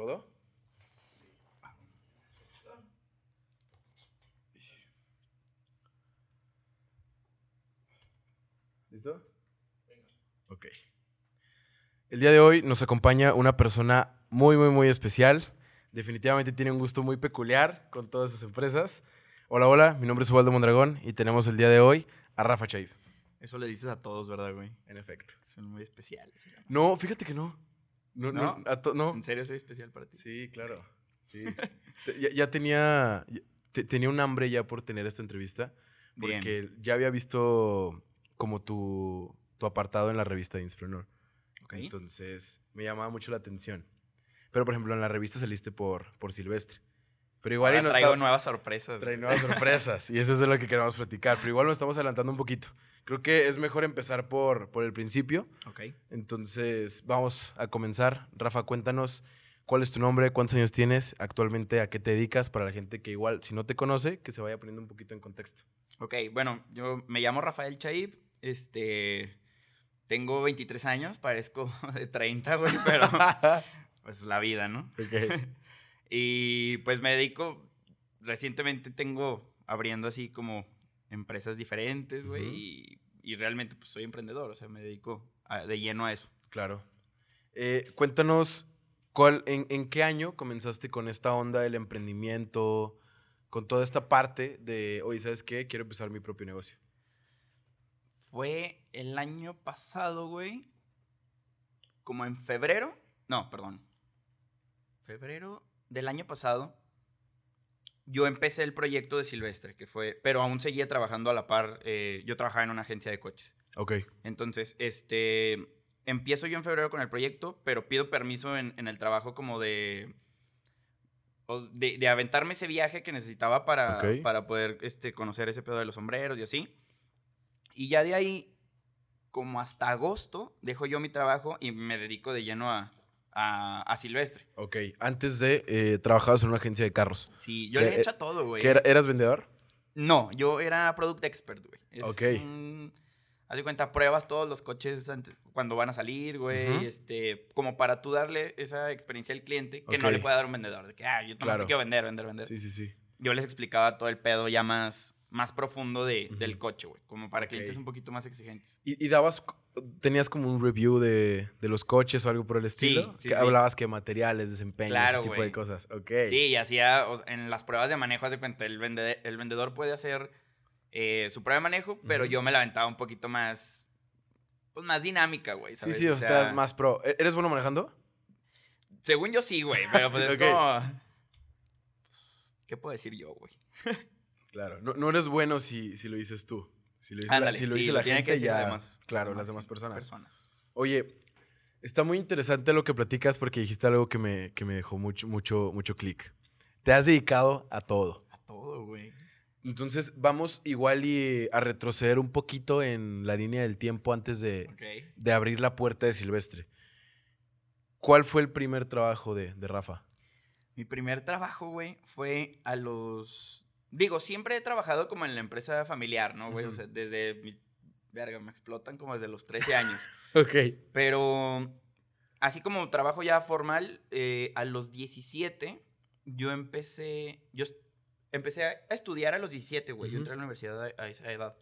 ¿Todo? ¿Listo? Ok. El día de hoy nos acompaña una persona muy, muy, muy especial. Definitivamente tiene un gusto muy peculiar con todas sus empresas. Hola, hola, mi nombre es Ubaldo Mondragón y tenemos el día de hoy a Rafa Chaib. Eso le dices a todos, ¿verdad, güey? En efecto. Son muy especiales. No, fíjate que no. No, no, ¿No? a to- no. En serio, soy especial para ti. Sí, claro. Sí. Ya, ya tenía, ya- te- tenía un hambre ya por tener esta entrevista, Bien. porque ya había visto como tu, tu apartado en la revista de Inspreneur. Ok. Entonces, me llamaba mucho la atención. Pero, por ejemplo, en la revista saliste por, por Silvestre. Pero igual y Ahora no traigo está- nuevas sorpresas. trae nuevas sorpresas y eso es de lo que queremos platicar. Pero igual nos estamos adelantando un poquito. Creo que es mejor empezar por, por el principio. Ok. Entonces, vamos a comenzar. Rafa, cuéntanos cuál es tu nombre, cuántos años tienes, actualmente a qué te dedicas para la gente que igual, si no te conoce, que se vaya poniendo un poquito en contexto. Ok, bueno, yo me llamo Rafael Chaib. Este. Tengo 23 años, parezco de 30, güey, pero. pues la vida, ¿no? Ok. Y pues me dedico. Recientemente tengo abriendo así como empresas diferentes, güey. Y realmente pues soy emprendedor, o sea, me dedico a- de lleno a eso. Claro. Eh, cuéntanos, cuál, en, en qué año comenzaste con esta onda del emprendimiento, con toda esta parte de, oye, ¿sabes qué? Quiero empezar mi propio negocio. Fue el año pasado, güey. Como en febrero. No, perdón. Febrero del año pasado. Yo empecé el proyecto de Silvestre, que fue. Pero aún seguía trabajando a la par. eh, yo trabajaba en una agencia de coches. Ok. Entonces, este. Empiezo yo en febrero con el proyecto, pero pido permiso en, en el trabajo como de. pues, De, de aventarme ese viaje que necesitaba para, para poder este, conocer ese pedo de los sombreros y así. Y ya de ahí, como hasta agosto, dejo yo mi trabajo y me dedico de lleno a, a, a Silvestre. Ok. Antes de, eh, trabajabas en una agencia de carros. Sí, yo ¿Qué- le he hecho a todo, güey. ¿Qué era- ¿Eras vendedor? No, yo era product expert, güey. Es Ok. un- haz de cuenta, pruebas todos los coches antes- cuando van a salir, güey. Ujú. este, como para tú darle esa experiencia al cliente que no le puede dar un vendedor. De que, ah, yo Claro. quiero vender, vender, vender. Sí, sí, sí. Yo les explicaba todo el pedo ya más, más profundo de, del coche, güey. Como para Ok. clientes un poquito más exigentes. ¿Y, y dabas, tenías como un review de, de los coches o algo por el estilo? sí, que sí. hablabas que materiales, desempeño, Claro, ese tipo de cosas. Ok. Sí, y hacía, o sea, en las pruebas de manejo, de cuenta, el, vende- el vendedor puede hacer eh, su prueba de manejo, pero yo me la aventaba un poquito más, pues más dinámica, güey. Sí, sí, o sea, estás más pro. ¿E- ¿Eres bueno manejando? Según yo sí, güey, pero pues es como... ¿Qué puedo decir yo, güey? Claro. No, no eres bueno si, si lo dices tú. Si lo dice, la, si lo dice gente, ya. demás- claro, las demás personas. Personas. Oye, está muy interesante lo que platicas porque dijiste algo que me, que me dejó mucho, mucho, mucho clic. Te has dedicado a todo. A todo, güey. Entonces, vamos igual y a retroceder un poquito en la línea del tiempo antes de, de abrir la puerta de Silvestre. ¿Cuál fue el primer trabajo de, de Rafa? Mi primer trabajo, güey, fue a los... Digo, siempre he trabajado como en la empresa familiar, ¿no, güey? O sea, desde mi... Verga, me explotan como desde los 13 años. Ok. Pero así como trabajo ya formal, eh, a los 17 yo empecé, yo empecé a estudiar a los 17, güey. Yo entré a la universidad a, a esa edad.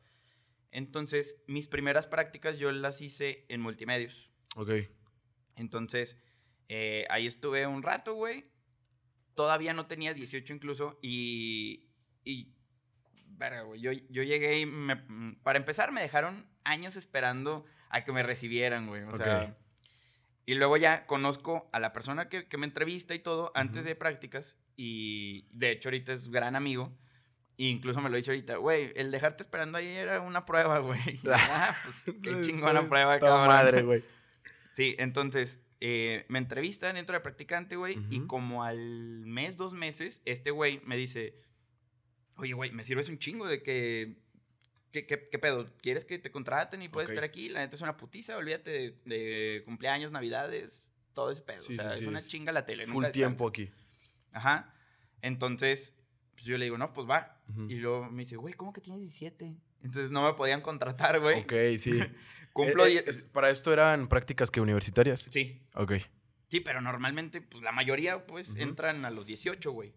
Entonces, mis primeras prácticas yo las hice en multimedios. Ok. Entonces, eh, ahí estuve un rato, güey. Todavía no tenía 18 incluso. Y. y verga, güey. Yo, yo llegué y. me- para empezar, me dejaron años esperando a que me recibieran, güey. O sea. Y luego ya conozco a la persona que, que me entrevista y todo antes de prácticas. Y de hecho, ahorita es gran amigo. E incluso me lo dice ahorita, güey, el dejarte esperando ahí era una prueba, güey. Ah, pues qué chingona prueba, cabrón. madre, güey. Sí, entonces eh, me entrevistan, entro de practicante, güey, y como al mes, dos meses, este güey me dice, oye, güey, me sirves un chingo de que, ¿qué, qué, qué pedo? ¿Quieres que te contraten y puedes estar aquí? La neta es una putiza, olvídate de, de cumpleaños, navidades, todo ese pedo. Sí, o sea, sí, es sí, una es chinga la tele. Full tiempo aquí. Ajá. Entonces, pues yo le digo, no, pues va. Y luego me dice, güey, ¿cómo que tienes 17? Entonces no me podían contratar, güey. Ok, sí. Cumplo Eh, eh, 10. es- ¿Para esto eran prácticas que universitarias? Sí, Ok. Sí, pero normalmente, pues la mayoría, pues, entran a los 18, güey.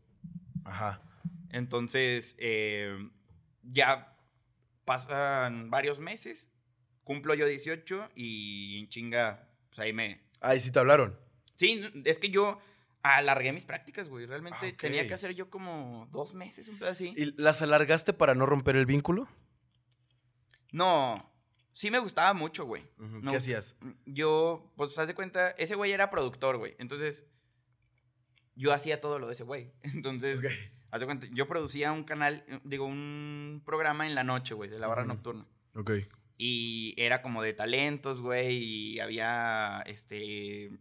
Ajá. Entonces, eh, ya pasan varios meses, cumplo yo 18 y en chinga, pues ahí me... Ahí sí te hablaron. Sí, es que yo alargué mis prácticas, güey. Realmente Ah, tenía que hacer yo como dos meses, un pedo así. ¿Y las alargaste para no romper el vínculo? No, sí me gustaba mucho, güey. No. ¿Qué hacías? Yo, pues, haz de cuenta, ese güey era productor, güey. Entonces, yo hacía todo lo de ese güey. Entonces. Haz de cuenta, yo producía un canal, eh, digo, un programa en la noche, güey, de la barra nocturna. Ok. Y era como de talentos, güey, y había, este,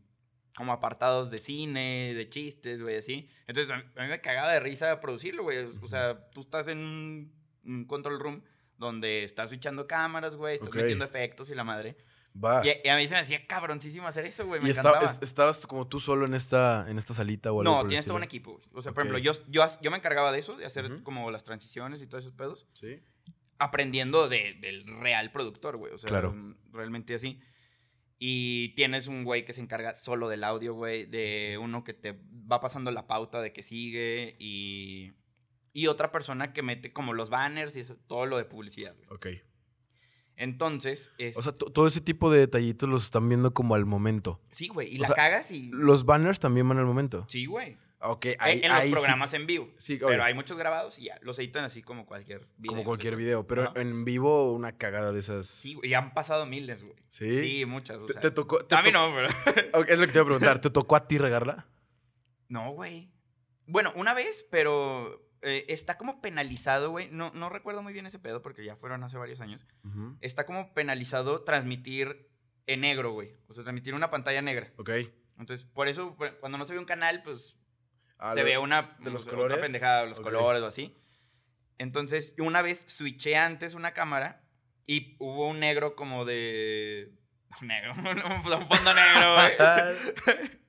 como apartados de cine, de chistes, güey, así. Entonces, a mí, me cagaba de risa producirlo, güey. O sea, tú estás en un, un control room donde estás switchando cámaras, güey, estás metiendo efectos y la madre. Va. Y, y a mí se me hacía cabroncísimo hacer eso, güey. Me ¿Y encantaba. es- estabas como tú solo en esta, en esta salita o algo no, tienes todo un equipo, güey. O sea, Ok. por ejemplo, yo, yo, yo me encargaba de eso, de hacer Ujú. como las transiciones y todos esos pedos, Sí. aprendiendo de- del real productor, güey. O sea, Claro. mm, realmente así. Y tienes un güey que se encarga solo del audio, güey, de uno que te va pasando la pauta de que sigue y, y otra persona que mete como los banners y eso, todo lo de publicidad, güey. Ok. Entonces, es, O sea, to- todo ese tipo de detallitos los están viendo como al momento. sí, güey, y o la sea, cagas y... Los banners también van al momento. Sí, güey. Ok, En- ahí, en los ahí sí- programas en vivo. Sí, Pero oye, hay muchos grabados y ya, los editan así como cualquier video. como cualquier video. Pero en vivo, una cagada de esas. Sí, güey, ya han pasado miles, güey. ¿Sí? Sí, muchas, o ¿Te, sea. te tocó? te a mí no, pero... Ok, es lo que te iba a preguntar. ¿Te tocó a ti regarla? No, güey. Bueno, una vez, pero eh, está como penalizado, güey. No, no recuerdo muy bien ese pedo porque ya fueron hace varios años. Está como penalizado transmitir en negro, güey. O sea, transmitir una pantalla negra. Ok. Entonces, por eso, cuando no se ve un canal, pues Ah, se ve una de los otra colores. pendejada, los colores o así. Entonces, una vez switché antes una cámara y hubo un negro como de. Un negro, un fondo negro, güey.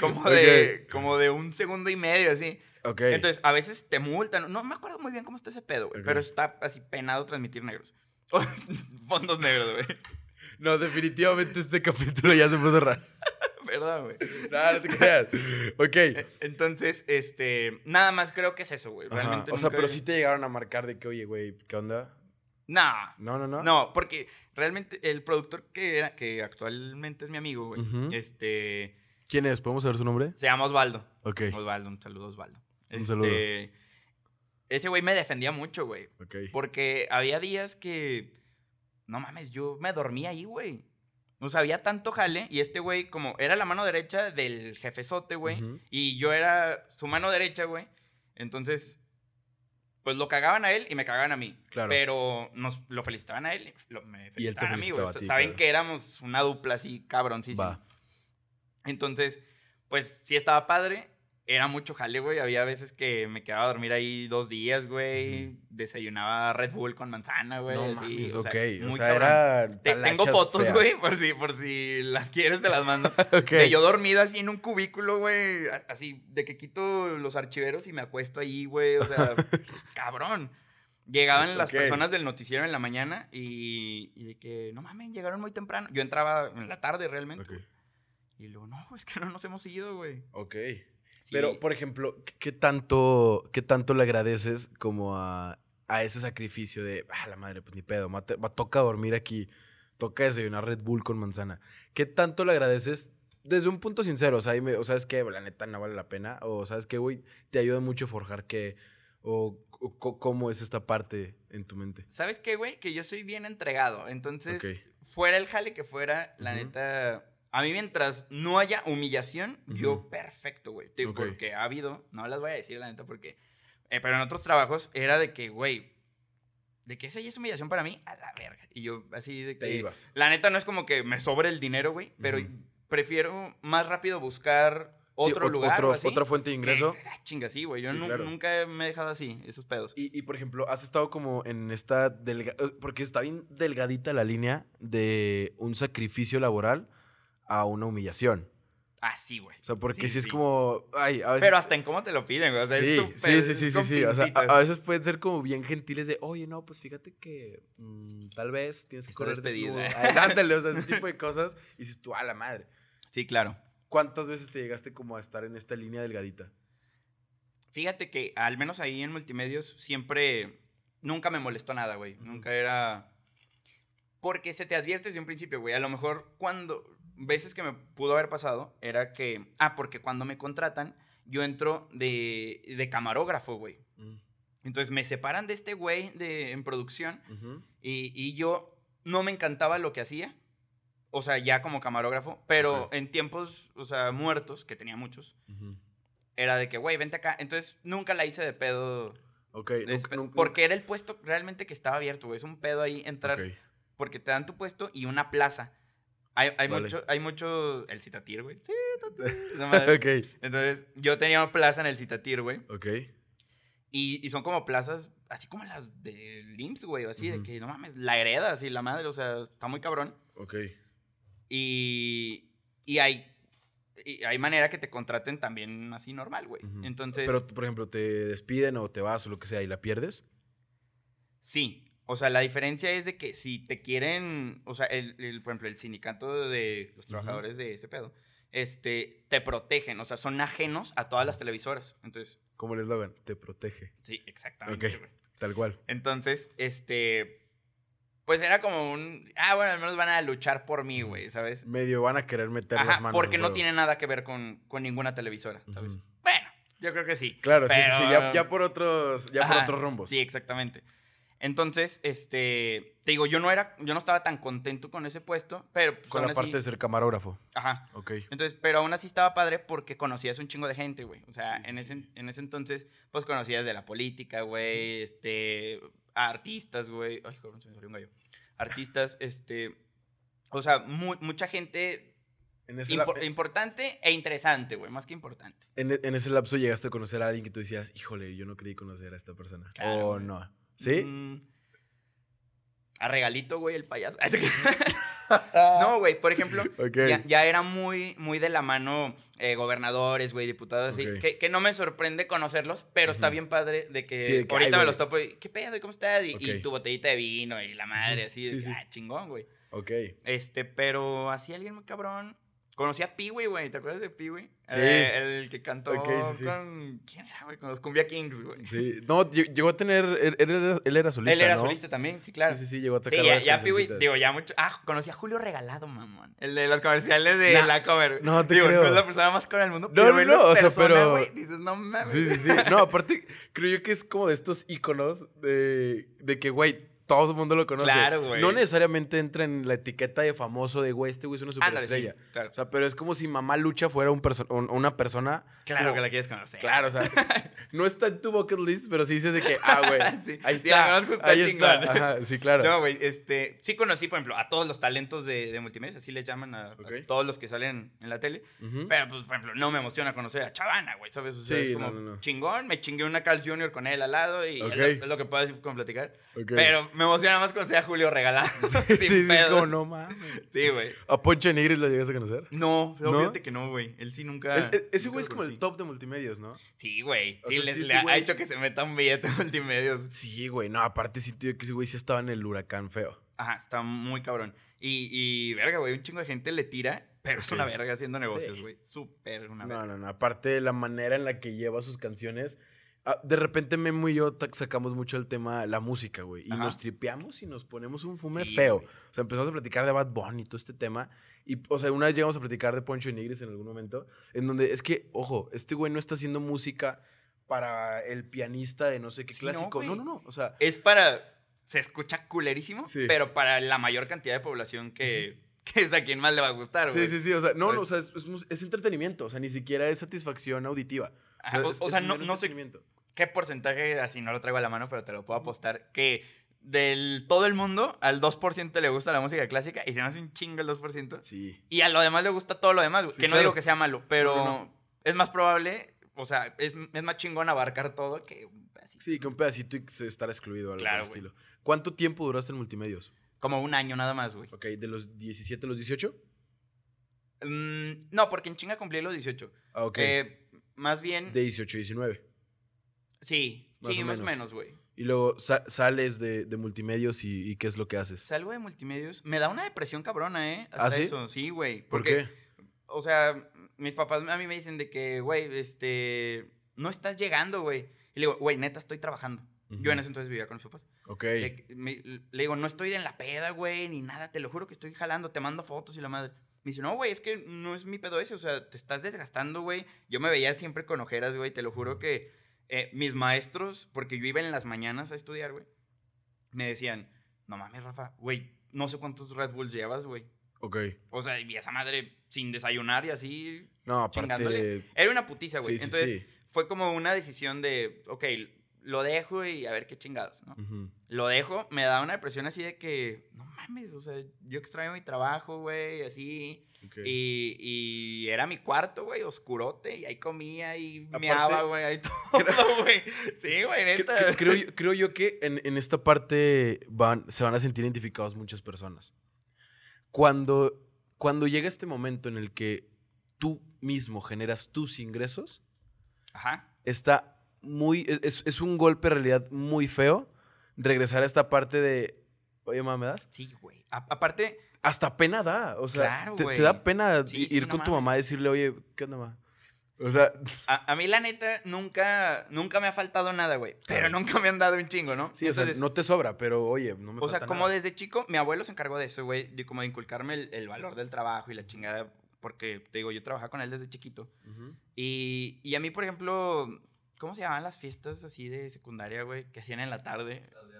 Como de, como de un segundo y medio, así. Ok. Entonces, a veces te multan. No me acuerdo muy bien cómo está ese pedo, güey. Pero está así penado transmitir negros. Fondos negros, güey. no, definitivamente este capítulo ya se puso raro. ¿Verdad, güey? No, no te creas. Ok. E- Entonces, este. Nada más creo que es eso, güey. Ajá. Realmente. O sea, pero sí te llegaron a marcar de que, oye, güey, ¿qué onda? Nah. No, no, no. No, porque realmente el productor que era, que actualmente es mi amigo, güey, este, ¿Quién es? ¿Podemos saber su nombre? se llama Osvaldo. Ok. Osvaldo, un saludo, Osvaldo. Un Este, saludo. Ese güey me defendía mucho, güey, porque había días que, no mames, yo me dormía ahí, güey. O sea, había tanto jale y este güey, como era la mano derecha del jefezote, güey, y yo era su mano derecha, güey. Entonces, pues lo cagaban a él y me cagaban a mí. Claro. Pero nos lo felicitaban a él y lo- me Y él te felicitaban a mí, güey. a ti, Saben claro. que éramos una dupla así, cabroncísima. Va. Entonces, pues sí estaba padre. Era mucho jale, güey. Había veces que me quedaba a dormir ahí dos días, güey. Desayunaba Red Bull con manzana, güey. No mames, o sea, ok. O sea, era. Te- tengo fotos, feas. güey, por si, por si las quieres, te las mando. Ok. De yo dormido así en un cubículo, güey. Así, de que quito los archiveros y me acuesto ahí, güey. O sea, cabrón. Llegaban las personas del noticiero en la mañana y, y de que, no mames, llegaron muy temprano. Yo entraba en la tarde realmente. Ok. güey. Y luego, no, es que no nos hemos ido, güey. Ok. Pero, por ejemplo, ¿qué- ¿qué tanto, qué tanto le agradeces como a, a ese sacrificio de, ah, la madre, pues ni pedo, toca dormir aquí, toca desayunar Red Bull con manzana? ¿Qué tanto le agradeces desde un punto sincero? O sea, dime, o sabes que la neta no vale la pena, o sabes que, güey, te ayuda mucho a forjar que, o, cómo es esta parte en tu mente. ¿Sabes qué, güey? Que yo soy bien entregado. Entonces, fuera el jale que fuera, la neta. A mí, mientras no haya humillación, yo perfecto, güey. Porque ha habido, no las voy a decir, la neta, porque. eh, pero en otros trabajos era de que, güey, de que esa ya es humillación para mí, a la verga. Y yo, así de que. Te ibas. La neta no es como que me sobre el dinero, güey, pero prefiero más rápido buscar otro ot- lugar. otro- o así, otra fuente de ingreso. que- ah, chinga, sí, güey. Yo Sí, nu- claro. nunca me he dejado así, esos pedos. Y, y, por ejemplo, has estado como en esta delga eh, porque está bien delgadita la línea de un sacrificio laboral a una humillación. Ah, sí, güey. O sea, porque Sí, si es como, ay, a veces... Pero hasta en cómo te lo piden, güey. O sea, sí, es sí, sí, sí, sí. O sea, a, veces pueden ser como bien gentiles de, oye, no, pues fíjate que mm, tal vez tienes que Está correr desnudo. Ándale, o sea, ese tipo de cosas. Y dices tú, a la madre. Sí, claro. ¿cuántas veces te llegaste como a estar en esta línea delgadita? Fíjate que al menos ahí en multimedios siempre, nunca me molestó nada, güey. Nunca era... Porque se te advierte desde un principio, güey. A lo mejor cuando, veces que me pudo haber pasado, era que, ah, porque cuando me contratan, yo entro de, de camarógrafo, güey. Mm, Entonces me separan de este güey de, en producción y, y yo no me encantaba lo que hacía. O sea, ya como camarógrafo, pero Ok. en tiempos, o sea, muertos, que tenía muchos, era de que, güey, vente acá. Entonces nunca la hice de pedo. Ok, de nunca- porque era el puesto realmente que estaba abierto, güey. Es un pedo ahí entrar, porque te dan tu puesto y una plaza. Hay, hay Vale. mucho, hay mucho, el citatir, güey. Sí, Entonces, yo tenía una plaza en el citatir, güey. ok. Y, y son como plazas, así como las de LIMS, güey, o así, de que no mames, la heredas y la madre, o sea, está muy cabrón. Ok. Y, y hay, y hay manera que te contraten también así normal, güey. Entonces, Pero, por ejemplo, te despiden o te vas o lo que sea y la pierdes. sí. O sea, la diferencia es de que si te quieren, o sea, el, el- por ejemplo, el sindicato de los trabajadores de ese pedo, este, te protegen, o sea, son ajenos a todas las televisoras. Entonces, Como el eslogan, te protege. sí, exactamente. Ok. güey. Tal cual. Entonces, este, pues era como un, ah, bueno, al menos van a luchar por mí, güey, ¿sabes? Medio van a querer meter Ajá, las manos. porque no tiene nada que ver con, con ninguna televisora, ¿sabes? Bueno, yo creo que sí. Claro, sí, sí, sí. Ya, ya por otros, ya por otros rumbos. Sí, exactamente. Entonces, este, te digo, yo no era, yo no estaba tan contento con ese puesto, pero pues, Con la parte así- de ser camarógrafo. Ajá. Ok. Entonces, pero aún así estaba padre porque conocías un chingo de gente, güey. O sea, Sí, sí, en, ese, en ese entonces, pues conocías de la política, güey, este, a artistas, güey. Ay, cabrón, se me salió un gallo. Artistas, este, o sea, mu- mucha gente En ese, impor- la- importante e interesante, güey, más que importante. en, en ese lapso llegaste a conocer a alguien que tú decías, híjole, yo no creí conocer a esta persona. Claro, o no. ¿Sí? Mm, a regalito, güey, el payaso. no, güey, por ejemplo, ya, ya era muy, muy de la mano eh, gobernadores, güey, diputados, así, que, que no me sorprende conocerlos, pero está bien padre de que, Sí, de que, ahorita ay, me los topo y, ¿qué pedo? ¿Cómo estás? Y, y tu botellita de vino y la madre, así, sí. ah, chingón, güey. Ok. Este, pero así alguien muy cabrón. Conocí a Peewee, güey, ¿te acuerdas de Peewee? Sí. Eh, el que cantó sí, sí. con... ¿Quién era, güey? Con los Cumbia Kings, güey. Sí. No, lle- llegó a tener. Él, él era, él era solista. Él era ¿no? solista también, sí, claro. Sí, sí, sí, llegó a Sí, sacar ya, ya Peewee, digo, ya mucho. Ah, conocí a Julio Regalado, mamón. El de los comerciales de Nah, la cover. no te digo, creo. No es la persona más cara del mundo. No, pero no, no, o sea, pero- güey, dices, no mames. Sí, sí, sí. No, aparte, creo yo que es como de estos íconos de, de que, güey, todo el mundo lo conoce. Claro, güey. No necesariamente entra en la etiqueta de famoso de, güey, este güey es una Ándale, sí, superestrella. claro. O sea, pero es como si Mamá Lucha fuera un perso- un- una persona. claro como- que la quieres conocer. Claro, o sea, no está en tu bucket list, pero sí dices de que, ah, güey, Sí, ahí sí, está. ahí está. Ajá, sí, claro. No, güey, este, sí conocí, por ejemplo, a todos los talentos de, de multimedia, así les llaman a, todos los que salen en la tele. Pero, pues, por ejemplo, no me emociona conocer a Chavana, güey, ¿sabes? O sea, Sí, es como no, no, no. chingón, me chingué una Carl Jr. con él al lado y es, lo, es lo que puedo decir con platicar. Ok. Pero me emociona más conocer a Julio Regalado. sí, sí, pedos. como, no mames. Sí, güey. ¿A Poncho Nigris lo llegaste a conocer? No, no, que no, güey. Él sí nunca. Es- es- ese güey es como el top de multimedios, ¿no? Sí, güey. Sí, sea, le, sí, ha hecho que se meta un billete multimedios. Sí, güey. No, aparte sí, tío, que ese güey sí estaba en el huracán feo. Ajá, está muy cabrón. Y, y verga, güey, un chingo de gente le tira, pero es una verga haciendo negocios, Sí. güey. Súper una verga. No, no, no. Aparte la manera en la que lleva sus canciones. Ah, De repente Memo y yo sacamos mucho el tema la música, güey. Y Ajá. nos tripeamos y nos ponemos un fume Sí, feo. güey. O sea, empezamos a platicar de Bad Bunny y todo este tema. Y, o sea, una vez llegamos a platicar de Poncho y Nigris en algún momento. En donde es que, ojo, este güey no está haciendo música para el pianista de no sé qué Sí, clásico. No, no, no. O sea, Es para. Se escucha culerísimo, Sí. pero para la mayor cantidad de población que, que es a quien más le va a gustar, güey. sí, sí, sí. O sea, no, no, o ¿Sabes? sea, es, es mus- es entretenimiento. O sea, ni siquiera es satisfacción auditiva. Ajá, o- es- o sea, no, no. Qué porcentaje, así no lo traigo a la mano, pero te lo puedo apostar, que del todo el mundo, al 2% le gusta la música clásica y se me hace un chingo el 2%. Sí. Y a lo demás le gusta todo lo demás. Sí, que no digo que sea malo, pero No, no, no. es más probable, o sea, es, es más chingón abarcar todo que un pedacito. Sí, que un pedacito y estar excluido, algo Claro, por el güey. estilo. ¿Cuánto tiempo duraste en multimedios? Como un año nada más, güey. Ok, de los 17 a los 18. Mm, no, porque en chinga cumplí los 18. Ah, ok. Eh, más bien, de 18 a 19. Sí, más sí, o más o menos. güey. Y luego sa- sales de, de multimedios y, y ¿qué es lo que haces? Salgo de multimedios, me da una depresión cabrona, ¿eh? Hasta ¿Ah, sí? eso, sí, güey. ¿Por porque, qué? O sea, mis papás a mí me dicen de que, güey, este, no estás llegando, güey. Y le digo, güey, neta, estoy trabajando. Yo en ese entonces vivía con mis papás. Ok. Le, me- le digo, no estoy en la peda, güey, ni nada, te lo juro que estoy jalando, te mando fotos y la madre. Me dice, no, güey, es que no es mi pedo ese, o sea, te estás desgastando, güey. Yo me veía siempre con ojeras, güey, te lo juro que eh, mis maestros, porque yo iba en las mañanas a estudiar, güey, me decían, no mames, Rafa, güey, no sé cuántos Red Bulls llevas, güey. Ok. O sea, y esa madre sin desayunar y así, No, aparte. Era una putiza, güey. Sí, Entonces, sí. fue como una decisión de, ok, lo dejo y a ver qué chingados, ¿no? Lo dejo, me da una depresión así de que, no mames, o sea, yo extraño mi trabajo, güey, así. Ok. Y, y era mi cuarto, güey, oscurote, y ahí comía y Aparte- meaba, güey, ahí todo, güey. Sí, güey, neta. cre- Creo, yo- creo yo que en, en esta parte van, se van a sentir identificados muchas personas. Cuando, cuando llega este momento en el que tú mismo generas tus ingresos, Ajá. está muy. Es, es- un golpe en realidad muy feo regresar a esta parte de. Oye, mamá, ¿me das? Sí, güey. Aparte, Hasta pena da. O sea, Claro, te, da pena Sí, ir sí, no con tu mamá a decirle, oye, ¿qué onda, mamá? O sea, a, a mí la neta nunca, nunca me ha faltado nada, güey. Pero nunca me han dado un chingo, ¿no? sí, o sea, no te sobra, pero oye, no me O sea, como nada. desde chico, mi abuelo se encargó de eso, güey, de como de inculcarme el, el valor del trabajo y la chingada, porque te digo, yo trabajaba con él desde chiquito. Y, y a mí, por ejemplo, ¿cómo se llamaban las fiestas así de secundaria, güey, que hacían en la tarde? Ta-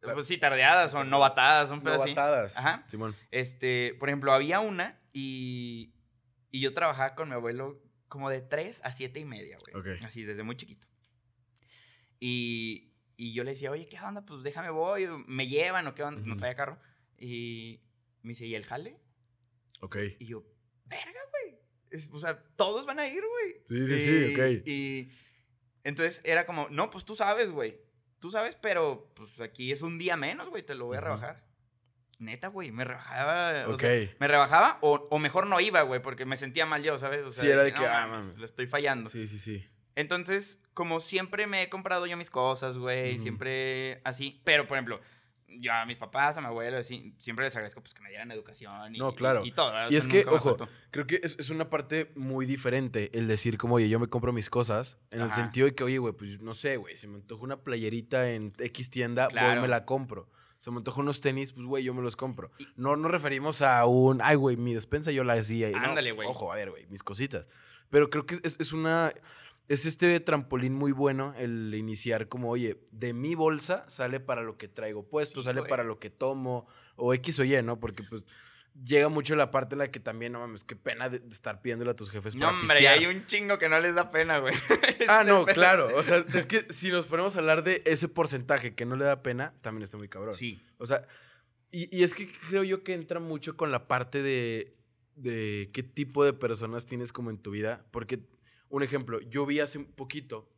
Pues sí, tardeadas o novatadas, un pedo así. Novatadas. Ajá. Simón. Este, por ejemplo, había una y, y yo trabajaba con mi abuelo como de 3 a 7 y media, güey. Ok. Así, desde muy chiquito. Y, y yo le decía, oye, ¿qué onda? Pues déjame voy, me llevan o qué onda. No traía carro. Y me dice, ¿y el jale? Ok. Y yo, verga, güey. Es- O sea, todos van a ir, güey. Sí, sí, sí, ok. Y entonces era como, no, pues tú sabes, güey. Tú sabes, pero pues aquí es un día menos, güey. Te lo voy a rebajar. Neta, güey. Me rebajaba. o Ok. sea, me rebajaba o, o mejor no iba, güey, porque me sentía mal yo, ¿sabes? O sea, Sí, era de no que, ah, mames. Lo estoy fallando. Sí, sí, sí. Entonces, como siempre me he comprado yo mis cosas, güey, siempre así. Pero, por ejemplo, yo a mis papás, a mi abuelo, siempre les agradezco pues, que me dieran educación y, No, claro. y, y todo. ¿verdad? O Y sea, es que, ojo, faltó. Creo que es, es una parte muy diferente el decir como, oye, yo me compro mis cosas, en el sentido de que, oye, güey, pues no sé, güey, si me antoja una playerita en X tienda, voy y Claro. me la compro. Se me antoja unos tenis, pues, güey, yo me los compro. Y- No nos referimos a un, ay, güey, mi despensa yo la hacía. Ándale, güey. Ojo, a ver, güey, mis cositas. Pero creo que es, es una, es este trampolín muy bueno el iniciar como, oye, de mi bolsa sale para lo que traigo puesto, Sí, sale güey. para lo que tomo, o X o Y, ¿no? Porque, pues, llega mucho la parte en la que también, no mames, qué pena de, estar pidiéndole a tus jefes No, para hombre, pistear. hay un chingo que no les da pena, güey. Ah, Este no, claro. O sea, es que si nos ponemos a hablar de ese porcentaje que no le da pena, también está muy cabrón. Sí. O sea, y, y es que creo yo que entra mucho con la parte de, de qué tipo de personas tienes como en tu vida. Porque, un ejemplo, yo vi hace un poquito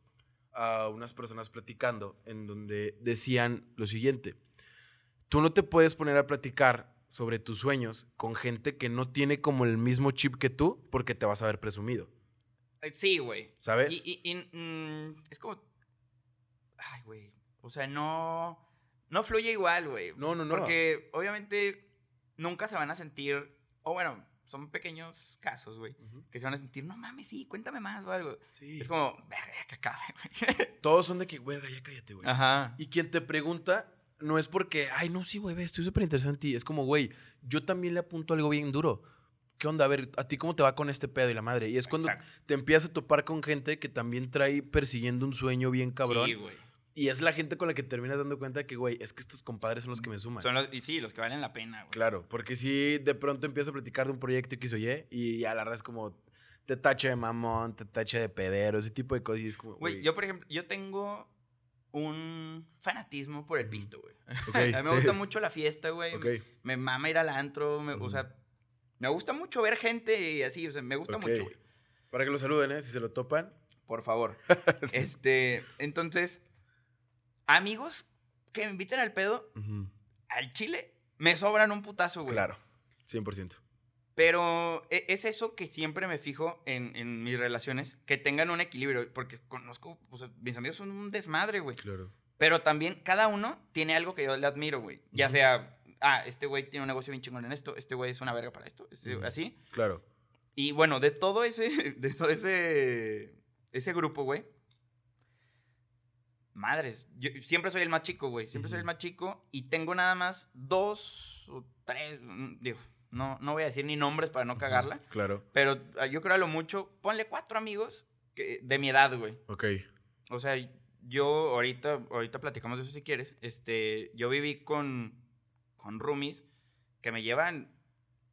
a unas personas platicando en donde decían lo siguiente. Tú no te puedes poner a platicar sobre tus sueños con gente que no tiene como el mismo chip que tú porque te vas a ver presumido, Eh, Sí, güey. ¿sabes? Y, y- y, mm, es como. Ay, güey. O sea, no. No fluye igual, güey. No, no, no. Porque obviamente nunca se van a sentir. O bueno, son pequeños casos, güey. Que se van a sentir, no mames, sí, cuéntame más o algo. Sí. Es como, verga, que acabe, güey. Todos son de que, güey, ya cállate, güey. Ajá. Y quien te pregunta no es porque, ay, no, sí, güey, estoy súper interesado en ti. Es como, güey, yo también le apunto algo bien duro. ¿Qué onda? A ver, ¿a ti cómo te va con este pedo y la madre? Y es cuando Exacto. te empiezas a topar con gente que también trae persiguiendo un sueño bien cabrón. Sí, güey. Y es la gente con la que terminas dando cuenta que, güey, es que estos compadres son los que me suman. Son los, y sí, los que valen la pena, güey. Claro, porque si de pronto empiezas a platicar de un proyecto X o Y y ya la es como te tacha de mamón, te tacha de pedero, ese tipo de cosas. Y es como, Güey, güey, yo, por ejemplo, yo tengo un fanatismo por el pisto, güey. a mí me sí, gusta mucho la fiesta, güey. Me mama ir al antro, me- o sea, me gusta mucho ver gente y así, o sea, me gusta mucho, güey. Para que lo saluden, ¿eh? Si se lo topan. Por favor. este, entonces, amigos que me inviten al pedo, al chile, me sobran un putazo, güey. Claro, 100%. Pero e- es eso que siempre me fijo en, en mis relaciones, que tengan un equilibrio, porque conozco, o sea, mis amigos son un desmadre, güey. Claro. Pero también cada uno tiene algo que yo le admiro, güey. Ya Ujú. sea, ah, este güey tiene un negocio bien chingón en esto, este güey es una verga para esto, este- así. Claro. Y bueno, de todo ese, de todo ese, ese grupo, güey. Madres, yo siempre soy el más chico, güey. Siempre soy el más chico y tengo nada más dos o tres, mm, digo, no, no voy a decir ni nombres para no cagarla, Claro. pero ah, yo creo a lo mucho, ponle cuatro amigos que, de mi edad, güey. Ok. O sea, yo ahorita, ahorita platicamos de eso si quieres. Este, yo viví con, con roomies que me llevan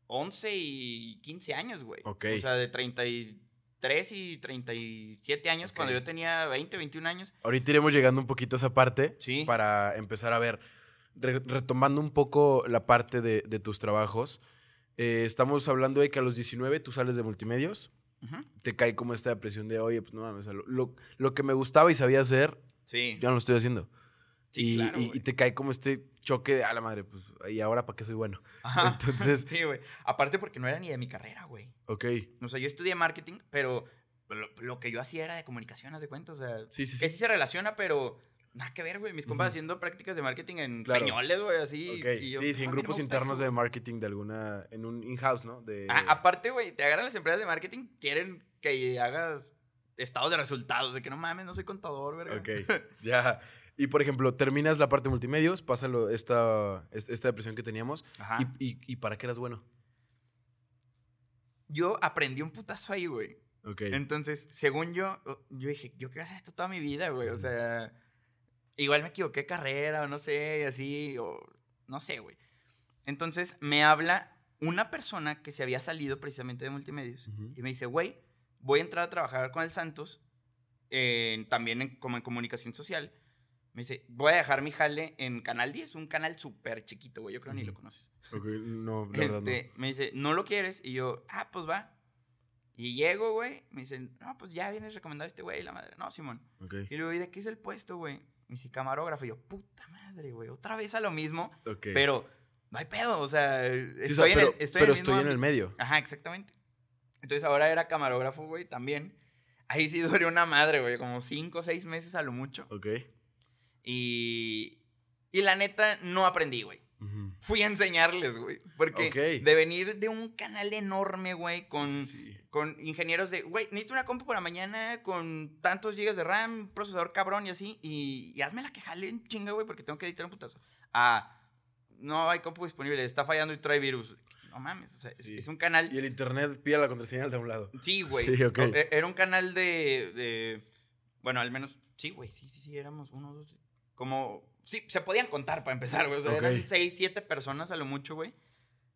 11 y 15 años, güey. Ok. O sea, de 33 y 37 años, cuando yo tenía 20, 21 años. Ahorita iremos llegando un poquito a esa parte Sí. para empezar a ver, re- retomando un poco la parte de, de tus trabajos. eh, estamos hablando de que a los 19 tú sales de multimedios, te cae como esta depresión de, oye, pues no mames, o sea, lo, lo- lo que me gustaba y sabía hacer, Sí. ya no lo estoy haciendo. Sí, y, claro, y- y te cae como este choque de, a la madre, pues, ¿y ahora para qué soy bueno? Ajá. Entonces- Sí, güey. Aparte porque no era ni de mi carrera, güey. Ok, O sea, yo estudié marketing, pero lo, lo que yo hacía era de comunicación, haz de cuenta. O sea, sí, sí, que sí. sí se relaciona, pero nada que ver, güey. Mis compas Ujú. haciendo prácticas de marketing en Claro. Peñoles, güey, así. Ok, y yo, sí, sí, en "Ah, grupos internos eso". de marketing de alguna, en un in-house, ¿no? De, Ah, aparte, güey, te agarran las empresas de marketing, quieren que hagas estados de resultados, de que no mames, no soy contador, verga. Ok, ya. Y por ejemplo, terminas la parte de multimedios, pasa lo- esta, es- esta depresión que teníamos. Ajá. Y, y- y para qué eras bueno? Yo aprendí un putazo ahí, güey. Ok. Entonces, según yo, yo dije, yo quiero hacer esto toda mi vida, güey. O sea, igual me equivoqué carrera, o no sé, así, o no sé, güey. Entonces, me habla una persona que se había salido precisamente de multimedios Ujú. y me dice, güey, voy a entrar a trabajar con el Santos, en- también en- como en comunicación social. Me dice, voy a dejar mi jale en Canal 10, un canal súper chiquito, güey. Yo creo ni lo conoces. Ok, no, la verdad Este, me dice, ¿no lo quieres? Y yo, ah, pues va. Y llego, güey. Me dicen, no, pues ya vienes recomendado este güey, la madre. No, Simón. no. Ok, Y luego, ¿y de qué es el puesto, güey? Me dice, camarógrafo. Y yo, puta madre, güey. Otra vez a lo mismo. ok. Pero no hay pedo. O sea, Sí, estoy, o sea, en, el, estoy pero en el mismo estoy en el medio. Ajá, exactamente. Entonces ahora era camarógrafo, güey, también. Ahí sí duré una madre, güey. Como cinco o seis meses a lo mucho. Ok. Y, y la neta, no aprendí, güey. Fui a enseñarles, güey. Porque de venir de un canal enorme, güey, con, sí, sí. con ingenieros de, güey, necesito una compu para mañana con tantos gigas de RAM, procesador cabrón y así, y, y hazme la que jale en chinga, güey, porque tengo que editar un putazo. Ah, no hay compu disponible, está fallando y trae virus. No mames, o sea, es- un canal... Y el internet pide la contraseña de un lado. Sí, güey. Sí, ok. O- e- Era un canal de, de- Bueno, al menos. Sí, güey. Sí, sí, sí. Éramos uno, dos. Como. Sí, se podían contar para empezar, güey. O sea, Ok. eran seis, siete personas a lo mucho, güey.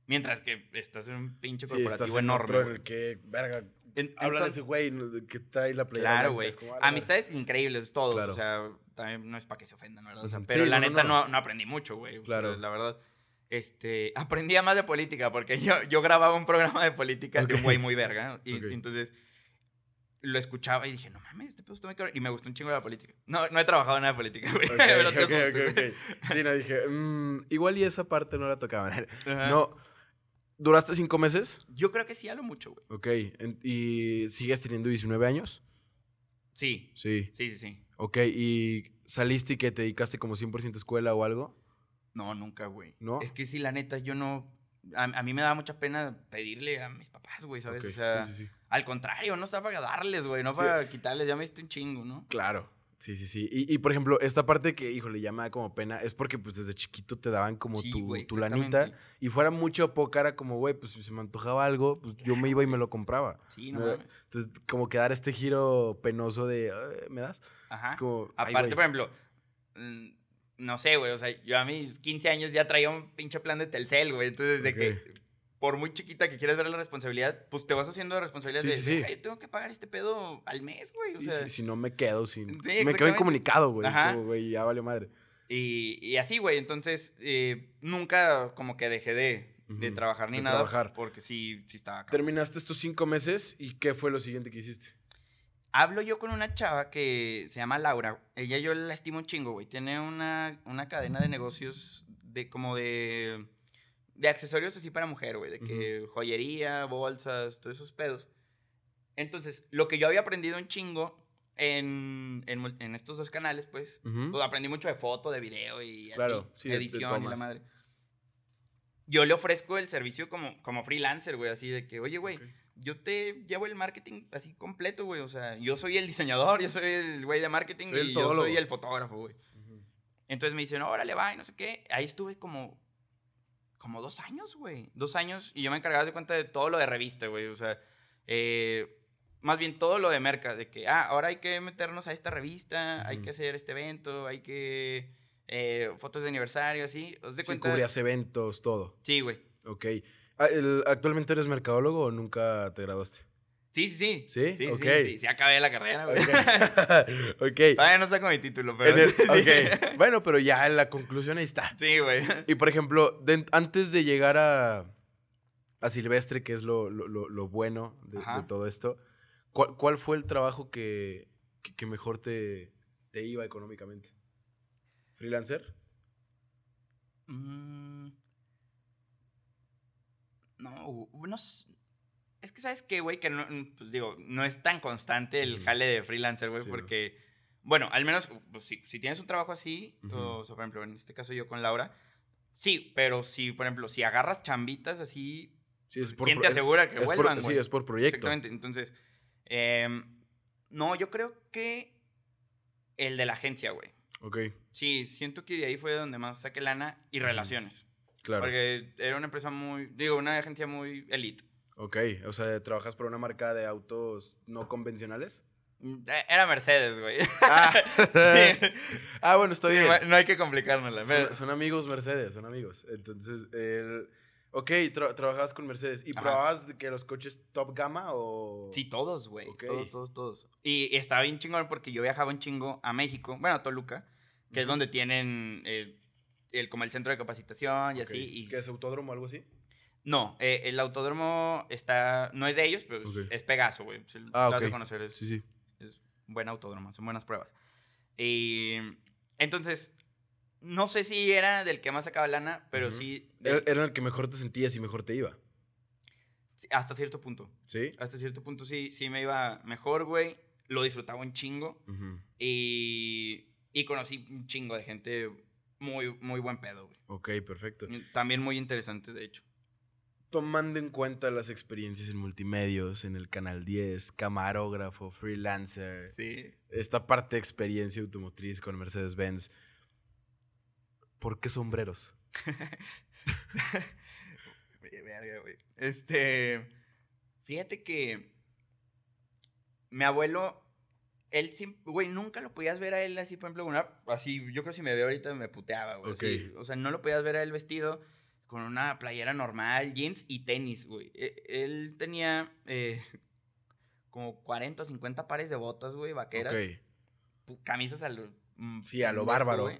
Mientras que estás en un pinche Sí, corporativo estás en enorme. otro en el que, verga, En- habla de ese güey de que trae la playera Claro, güey. Amistades increíbles, todos. Claro. O sea, también no es para que se ofendan, ¿verdad? O sea, pero Sí, la no, neta no. no, no aprendí mucho, güey. O sea, Claro. la verdad. Este, aprendía más de política porque yo, yo grababa un programa de política de Ok. un güey muy verga. Y, Ok. y entonces lo escuchaba y dije, no mames, este pedo está muy cabrón. Y me gustó un chingo la política. No, no he trabajado en nada de política, güey. Ok, pero te ok, asustes. ok, ok. Sí, no, dije, mm, igual y esa parte no la tocaban. Ajá. No, ¿duraste cinco meses? Yo creo que sí, a lo mucho, güey. Ok, ¿y sigues teniendo 19 años? Sí, Sí. sí, sí, sí. Ok, ¿y saliste y que te dedicaste como 100% a escuela o algo? No, nunca, güey. ¿No? Es que sí, la neta, yo no... A, a mí me daba mucha pena pedirle a mis papás, güey, ¿sabes? O sea, sí, sí, sí. al contrario, no está para darles, güey, no para quitarles, ya me diste un chingo, ¿no? Claro. Sí, sí, sí. Y, y, por ejemplo, esta parte que, híjole, ya me da como pena, es porque pues desde chiquito te daban como tu, güey, tu lanita. Y fuera mucho o poca, era como, güey, pues si se me antojaba algo, pues yo me iba y me lo compraba. Sí, no No era- mames. Entonces, como que dar este giro penoso de, "Ay, ¿me das? Ajá. Es como, Aparte, por ejemplo, no sé, güey, o sea, yo a mis 15 años ya traía un pinche plan de Telcel, güey. Entonces, de que por muy chiquita que quieres ver la responsabilidad, pues te vas haciendo responsabilidad Sí, de, sí, sí. "Verga, yo tengo que pagar este pedo al mes, güey. Sí, o sea, sí, si no me quedo sin... Me quedo incomunicado, güey. Es como, güey, ya vale madre. Y, y así, güey. Entonces, eh, nunca como que dejé de, de trabajar ni de nada. trabajar. Porque sí, sí estaba cabrón. Terminaste estos cinco meses y ¿qué fue lo siguiente que hiciste? Hablo yo con una chava que se llama Laura. Ella yo la estimo un chingo, güey. Tiene una, una cadena de negocios de como de, de accesorios así para mujer, güey. De que joyería, bolsas, todos esos pedos. Entonces, lo que yo había aprendido un chingo en, en, en estos dos canales, pues, Ujú. pues aprendí mucho de foto, de video y así. Claro, sí, de- de edición y la madre. Yo le ofrezco el servicio como, como freelancer, güey, así de que, oye, güey, Ok. Yo te llevo el marketing así completo, güey. O sea, yo soy el diseñador, yo soy el güey de marketing Soy y yo soy el fotógrafo, güey. Entonces me dicen, órale, va, y no sé qué. Ahí estuve como, como dos años, güey. Dos años y yo me encargaba de cuenta de todo lo de revista, güey. O sea, eh, más bien todo lo de merca, de que, ah, ahora hay que meternos a esta revista, hay que hacer este evento, hay que... eh, fotos de aniversario, así. ¿Os de Sí, cubrías eventos, todo. Sí, güey. Ok. Ah, ¿Actualmente eres mercadólogo o nunca te graduaste? Sí, sí, sí. ¿Sí? Sí, Ok. sí, sí, sí, acabé la carrera, güey. Ok. ok. Todavía no saco mi título, pero... En el- sí. ok. Bueno, pero ya la conclusión ahí está. Sí, güey. Y por ejemplo, de- antes de llegar a, a Silvestre, que es lo, lo- lo- lo bueno de, todo esto, ¿cuál, cuál fue el trabajo que, que- que mejor te, te iba económicamente? ¿Freelancer? Mm. No, no Es que, ¿sabes qué, güey? Que no, mm, pues digo, no es tan constante el jale de freelancer, güey, Sí, no. porque, bueno, al menos, pues, si, si tienes un trabajo así, o, sea, por ejemplo, en este caso yo con Laura, sí, pero si, por ejemplo, si agarras chambitas así, Sí, es por ¿quién te es- asegura que es por- vuelvan, Sí, güey? es por proyecto. Exactamente, entonces, em, no, yo creo que el de la agencia, güey. Ok, Sí, siento que de ahí fue donde más saqué lana y relaciones. Claro. Porque era una empresa muy, digo, una agencia muy elite. Ok, o sea, ¿trabajas para una marca de autos no convencionales? Mm, eh, Era Mercedes, güey. Ah, Sí. ah, bueno, está bien. No hay que complicárnosla. Son, son amigos Mercedes, son amigos. Entonces, el... ok, tra- trabajabas con Mercedes. ¿Y Ajá. probabas que los coches top gama o...? Sí, todos, güey. Ok. Todos, todos, todos. Y, estaba bien chingón porque yo viajaba un chingo a México, bueno, a Toluca, que es donde tienen eh, el, como el centro de capacitación y así. Y, ¿Qué es autódromo o algo así? No, eh, el autódromo está, no es de ellos, pero es- Pegaso, güey. Ah, ok. conocer, es, Sí, sí. es un buen autódromo, son buenas pruebas. Y entonces, no sé si era del que más sacaba lana, pero sí, Era, del- era el que mejor te sentías y mejor te iba. sí, hasta cierto punto. ¿Sí? Hasta cierto punto sí, sí me iba mejor, güey. Lo disfrutaba un chingo. Y, y conocí un chingo de gente muy, muy buen pedo, güey. Ok, perfecto. También muy interesante, de hecho. Tomando en cuenta las experiencias en multimedios, en el Canal 10, camarógrafo, freelancer, Sí. esta parte de experiencia automotriz con Mercedes-Benz, ¿por qué sombreros? Verga, güey. Este. Fíjate que. Mi abuelo. Él siempre. Güey, nunca lo podías ver a él así, por ejemplo, una, así. Yo creo que si me veo ahorita me puteaba, güey. así. O sea, no lo podías ver a él vestido con una playera normal, jeans y tenis, güey. E- Él tenía. eh, como 40 o 50 pares de botas, güey, vaqueras. Ok. pu- Camisas a lo. mm, Sí, a lo bárbaro. güey.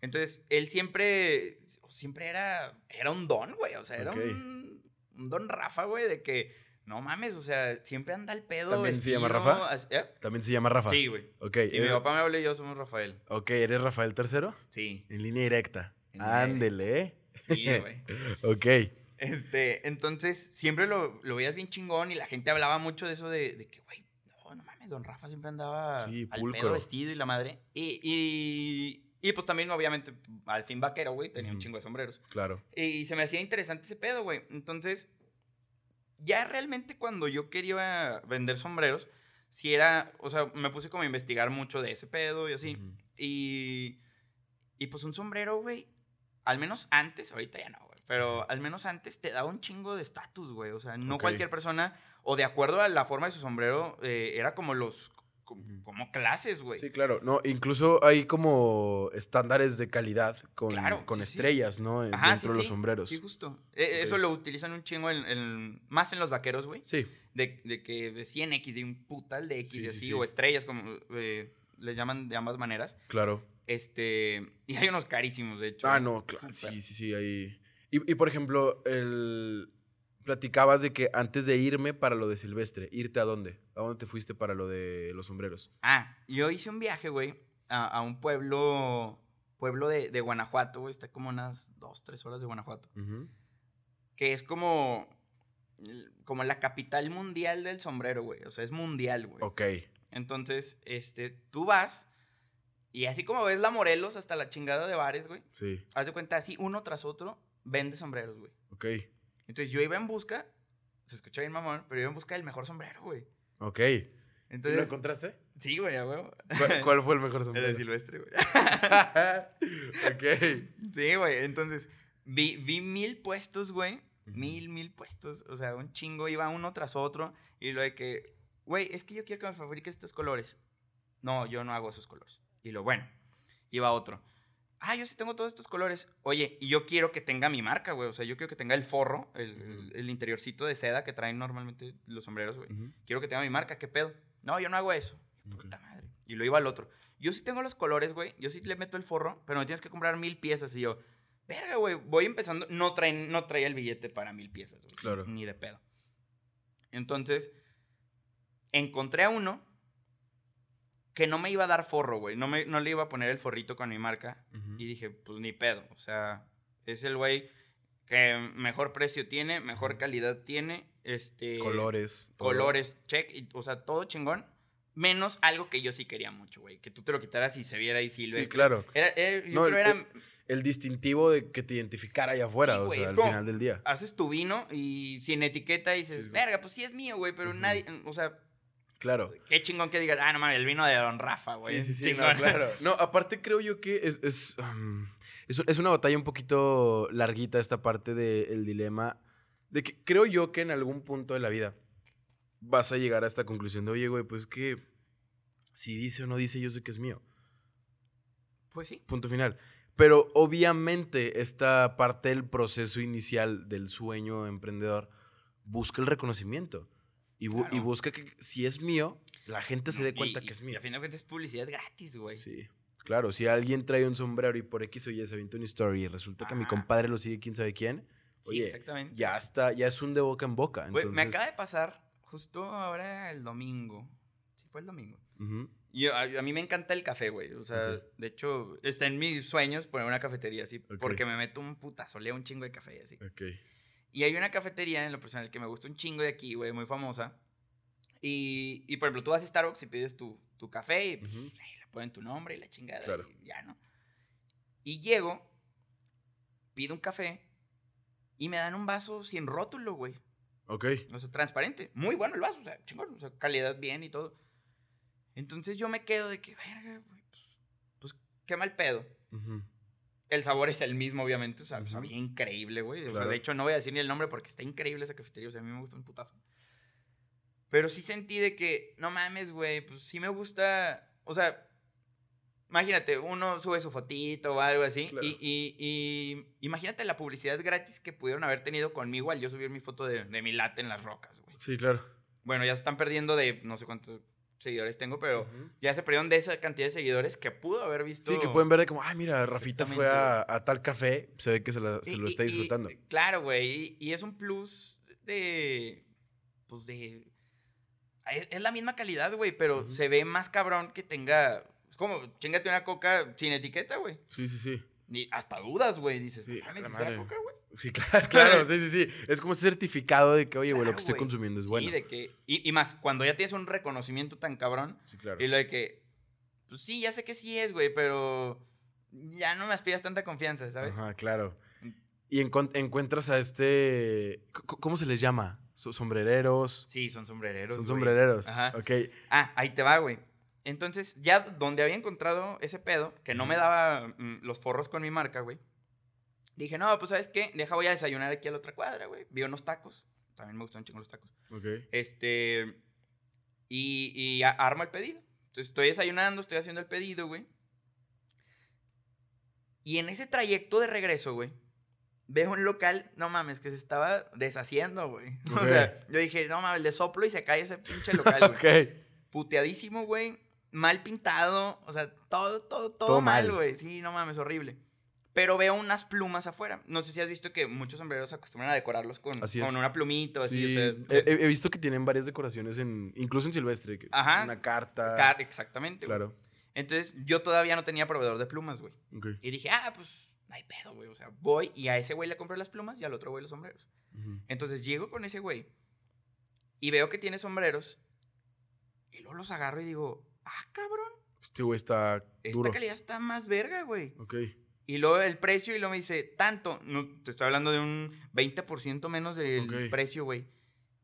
Entonces, él siempre. Siempre era. Era un don, güey. O sea, era un, un don Rafa, güey, de que. No mames, o sea, siempre anda al pedo. ¿También se llama Rafa? así- ¿eh? También se llama Rafa. Sí, güey. Ok, Y mi papá, mi abuelo y yo somos Rafael. ok, ¿eres Rafael III? Sí. En línea directa. En Ándele, ¿eh? Sí, güey. Ok. Este, entonces, siempre lo, lo veías bien chingón y la gente hablaba mucho de eso de, de que, güey, no, no mames, don Rafa siempre andaba Sí, al pedo vestido y la madre. Y, y, y pues también, obviamente, al fin vaquero, güey, tenía un chingo de sombreros. Claro. Y se me hacía interesante ese pedo, güey. Entonces, ya realmente cuando yo quería vender sombreros, si era, o sea, me puse como a investigar mucho de ese pedo y así. Y, y pues un sombrero, güey, al menos antes, ahorita ya no, güey, pero al menos antes te daba un chingo de estatus, güey. O sea, no cualquier persona, o de acuerdo a la forma de su sombrero, eh, era como los, como, clases, güey. Sí, claro. No, incluso hay como estándares de calidad con, Claro, con sí, sí. estrellas, ¿no? Ajá, Dentro sí, de los sombreros. Sí, justo. Eh, Ok. Eso lo utilizan un chingo en, en- más en los vaqueros, güey. Sí. De, de que de 100X, de un putal de X, así, sí. o estrellas, como eh, les llaman de ambas maneras. Claro. Este, y hay unos carísimos, de hecho. Ah, no, claro. Sí, sí, sí. Ahí. Y, y, por ejemplo, el. Platicabas de que antes de irme para lo de Silvestre, ¿irte a dónde? ¿A dónde te fuiste para lo de los sombreros? Ah, yo hice un viaje, güey, a, a un pueblo, pueblo de, de Guanajuato, güey, está como unas dos, tres horas de Guanajuato, que es como, como la capital mundial del sombrero, güey, o sea, es mundial, güey. Ok. Entonces, este, tú vas y así como ves la Morelos hasta la chingada de bares, güey, Sí. haz de cuenta, así uno tras otro vende sombreros, güey. Ok. Entonces yo iba en busca se escucha bien mamón, pero iba en busca del mejor sombrero, güey. Ok. ¿Y Entonces, lo encontraste? sí, güey, a huevo. ¿Cuál, cuál fue el mejor El sombrero? de Silvestre, güey. ok. Sí, güey. Entonces, vi, vi mil puestos, güey. Mil, mil puestos. O sea, un chingo iba uno tras otro. Y lo de que, güey, es que yo quiero que me fabriques estos colores. No, yo no hago esos colores. Y lo bueno, iba otro. Ah, yo sí tengo todos estos colores. Oye, y yo quiero que tenga mi marca, güey. O sea, yo quiero que tenga el forro, el, interiorcito de seda que traen normalmente los sombreros, güey. Quiero que tenga mi marca, ¿qué pedo? No, yo no hago eso. Puta madre. Y lo iba al otro. Yo sí tengo los colores, güey. Yo sí le meto el forro, pero me tienes que comprar mil piezas. Y yo, verga, güey, voy empezando. No traen, no traía el billete para mil piezas, güey. Claro. Ni de pedo. Entonces, encontré a uno que no me iba a dar forro, güey. No, me, no le iba a poner el forrito con mi marca. Y dije, pues ni pedo. O sea, es el güey que mejor precio tiene, mejor calidad tiene. Este, Colores. todo. colores, check, y, o sea, todo chingón. Menos algo que yo sí quería mucho, güey. Que tú te lo quitaras y se viera ahí silvestre. Sí, claro. Era, era- yo No, el- era, El distintivo de que te identificara allá afuera, Sí, o sea, al final del día. haces tu vino y sin etiqueta y dices, Sí, verga, pues sí es mío, güey, pero nadie, o sea, Claro. qué chingón que digas, ah, no mames, el vino de Don Rafa, güey. Sí, sí, sí, no, chingón". claro. No, aparte creo yo que es, es, um, es, es una batalla un poquito larguita esta parte del dilema de que creo yo que en algún punto de la vida vas a llegar a esta conclusión de, oye, güey, pues que si dice o no dice, yo sé que es mío. Pues sí. Punto final. Pero obviamente esta parte del proceso inicial del sueño emprendedor busca el reconocimiento. Y, bu- y busca que si es mío, la gente se dé y- cuenta y- que es Y mío. a fin de cuentas es publicidad gratis, güey. Sí. Claro, si alguien trae un sombrero y por X o Y se avienta una story y resulta que mi compadre lo sigue quién sabe quién, Sí, oye, exactamente. ya está, ya es un de boca en boca. Entonces, me acaba de pasar justo ahora el domingo. Sí, fue el domingo. Ujú, Y a, a mí me encanta el café, güey. O sea, de hecho, está en mis sueños poner una cafetería así. Porque me meto un putazo, leo un chingo de café así. Ok. Y hay una cafetería en lo personal que me gusta un chingo de aquí, güey, muy famosa. Y, y por ejemplo, tú vas a Starbucks y pides tu, tu café y pues, le ponen tu nombre y la chingada. Claro. Y ya, ¿no? Y llego, pido un café y me dan un vaso sin rótulo, güey. Ok. O sea, transparente. Muy bueno el vaso, o sea, chingón. O sea, calidad bien y todo. Entonces yo me quedo de que, verga, güey, pues, pues qué mal pedo. Ujú, El sabor es el mismo, obviamente. O sea, Ujú. sabía increíble, güey. O sea, de hecho, no voy a decir ni el nombre porque está increíble esa cafetería. O sea, a mí me gusta un putazo. Pero sí sentí de que, no mames, güey, pues sí me gusta. O sea, imagínate, uno sube su fotito o algo así. Claro. y, y- y imagínate la publicidad gratis que pudieron haber tenido conmigo al yo subir mi foto de, de mi late en las rocas, güey. Sí, claro. Bueno, ya se están perdiendo de no sé cuántos seguidores tengo, pero ya se perdieron de esa cantidad de seguidores que pudo haber visto. Sí, que pueden ver de como, ay, mira, Rafita fue a, a tal café, se ve que se, la- se Y- lo y- está y- disfrutando. claro, güey. Y, y es un plus de. Pues de. Es, es la misma calidad, güey, pero se ve más cabrón que tenga. Es como, chingate una coca sin etiqueta, güey. Sí, sí, sí. Ni hasta dudas, güey. Dices, Sí, "Ah, la ¿necesitará madre. coca, güey? Sí, claro, claro, sí, sí, sí. Es como ese certificado de que, oye, güey, lo que estoy consumiendo es bueno. Sí, de que. Y, y más, cuando ya tienes un reconocimiento tan cabrón, Sí, claro. y lo de que. Pues sí, ya sé que sí es, güey, pero. Ya no me aspiras tanta confianza, ¿sabes? Ajá, claro. Mm. Y encuentras a este. ¿Cómo se les llama? So- ¿Sombrereros? Sí, son sombrereros. Son sombrereros. Ajá. Ok. Ah, ahí te va, güey. Entonces, ya donde había encontrado ese pedo, que no me daba mm, los forros con mi marca, güey. Dije, no, pues, ¿sabes qué? Deja, voy a desayunar aquí a la otra cuadra, güey. Vi unos tacos. También me gustan chingo los tacos. Ok. Este. Y, y a- armo el pedido. Entonces, estoy desayunando, estoy haciendo el pedido, güey. Y en ese trayecto de regreso, güey, veo un local, no mames, que se estaba deshaciendo, güey. Ok. O sea, yo dije, no mames, le soplo y se cae ese pinche local, güey ok. puteadísimo, güey. Mal pintado. O sea, todo, todo, todo, Todo mal. güey. Sí, no mames, horrible. Pero veo unas plumas afuera. No sé si has visto que muchos sombreros acostumbran a decorarlos con, Así con una plumita así. Sí, o sea, he, visto que tienen varias decoraciones en. Incluso en Silvestre. que es Ajá. Una carta. car- exactamente, güey. Claro. Entonces, yo todavía no tenía proveedor de plumas, güey. Ok. Y dije, ah, pues, no hay pedo, güey. O sea, voy y a ese güey le compro las plumas y al otro güey los sombreros. Entonces, llego con ese güey y veo que tiene sombreros. Y luego los agarro y digo, ah, cabrón. Este güey está Esta duro. calidad está más verga, güey. Ok. Y luego el precio, y luego me dice, tanto. No, te estoy hablando de un 20% menos del Ok. precio, güey.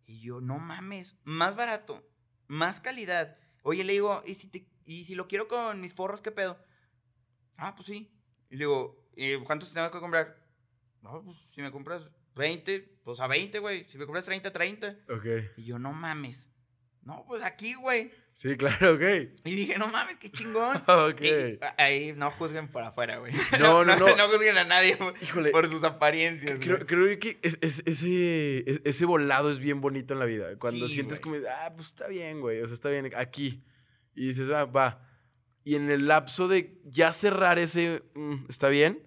Y yo, no mames, más barato, más calidad. Oye, le digo, ¿y si, te- y si lo quiero con mis forros, qué pedo? Ah, pues sí. Y le digo, "¿Y ¿cuántos te tengo que comprar? No, pues si me compras 20, pues a 20, güey. Si me compras 30, 30. Ok. Y yo, no mames. No, pues aquí, güey. Sí, claro, ok. Y dije, no mames, qué chingón. Ok. Y ahí no juzguen por afuera, güey. No, no, no. No juzguen a nadie Híjole. por sus apariencias. Creo, güey. creo que es- es- ese, es- ese volado es bien bonito en la vida. Cuando Sí, sientes güey. como, ah, pues está bien, güey. O sea, está bien aquí. Y dices, va, va. Y en el lapso de ya cerrar ese, mm, está bien,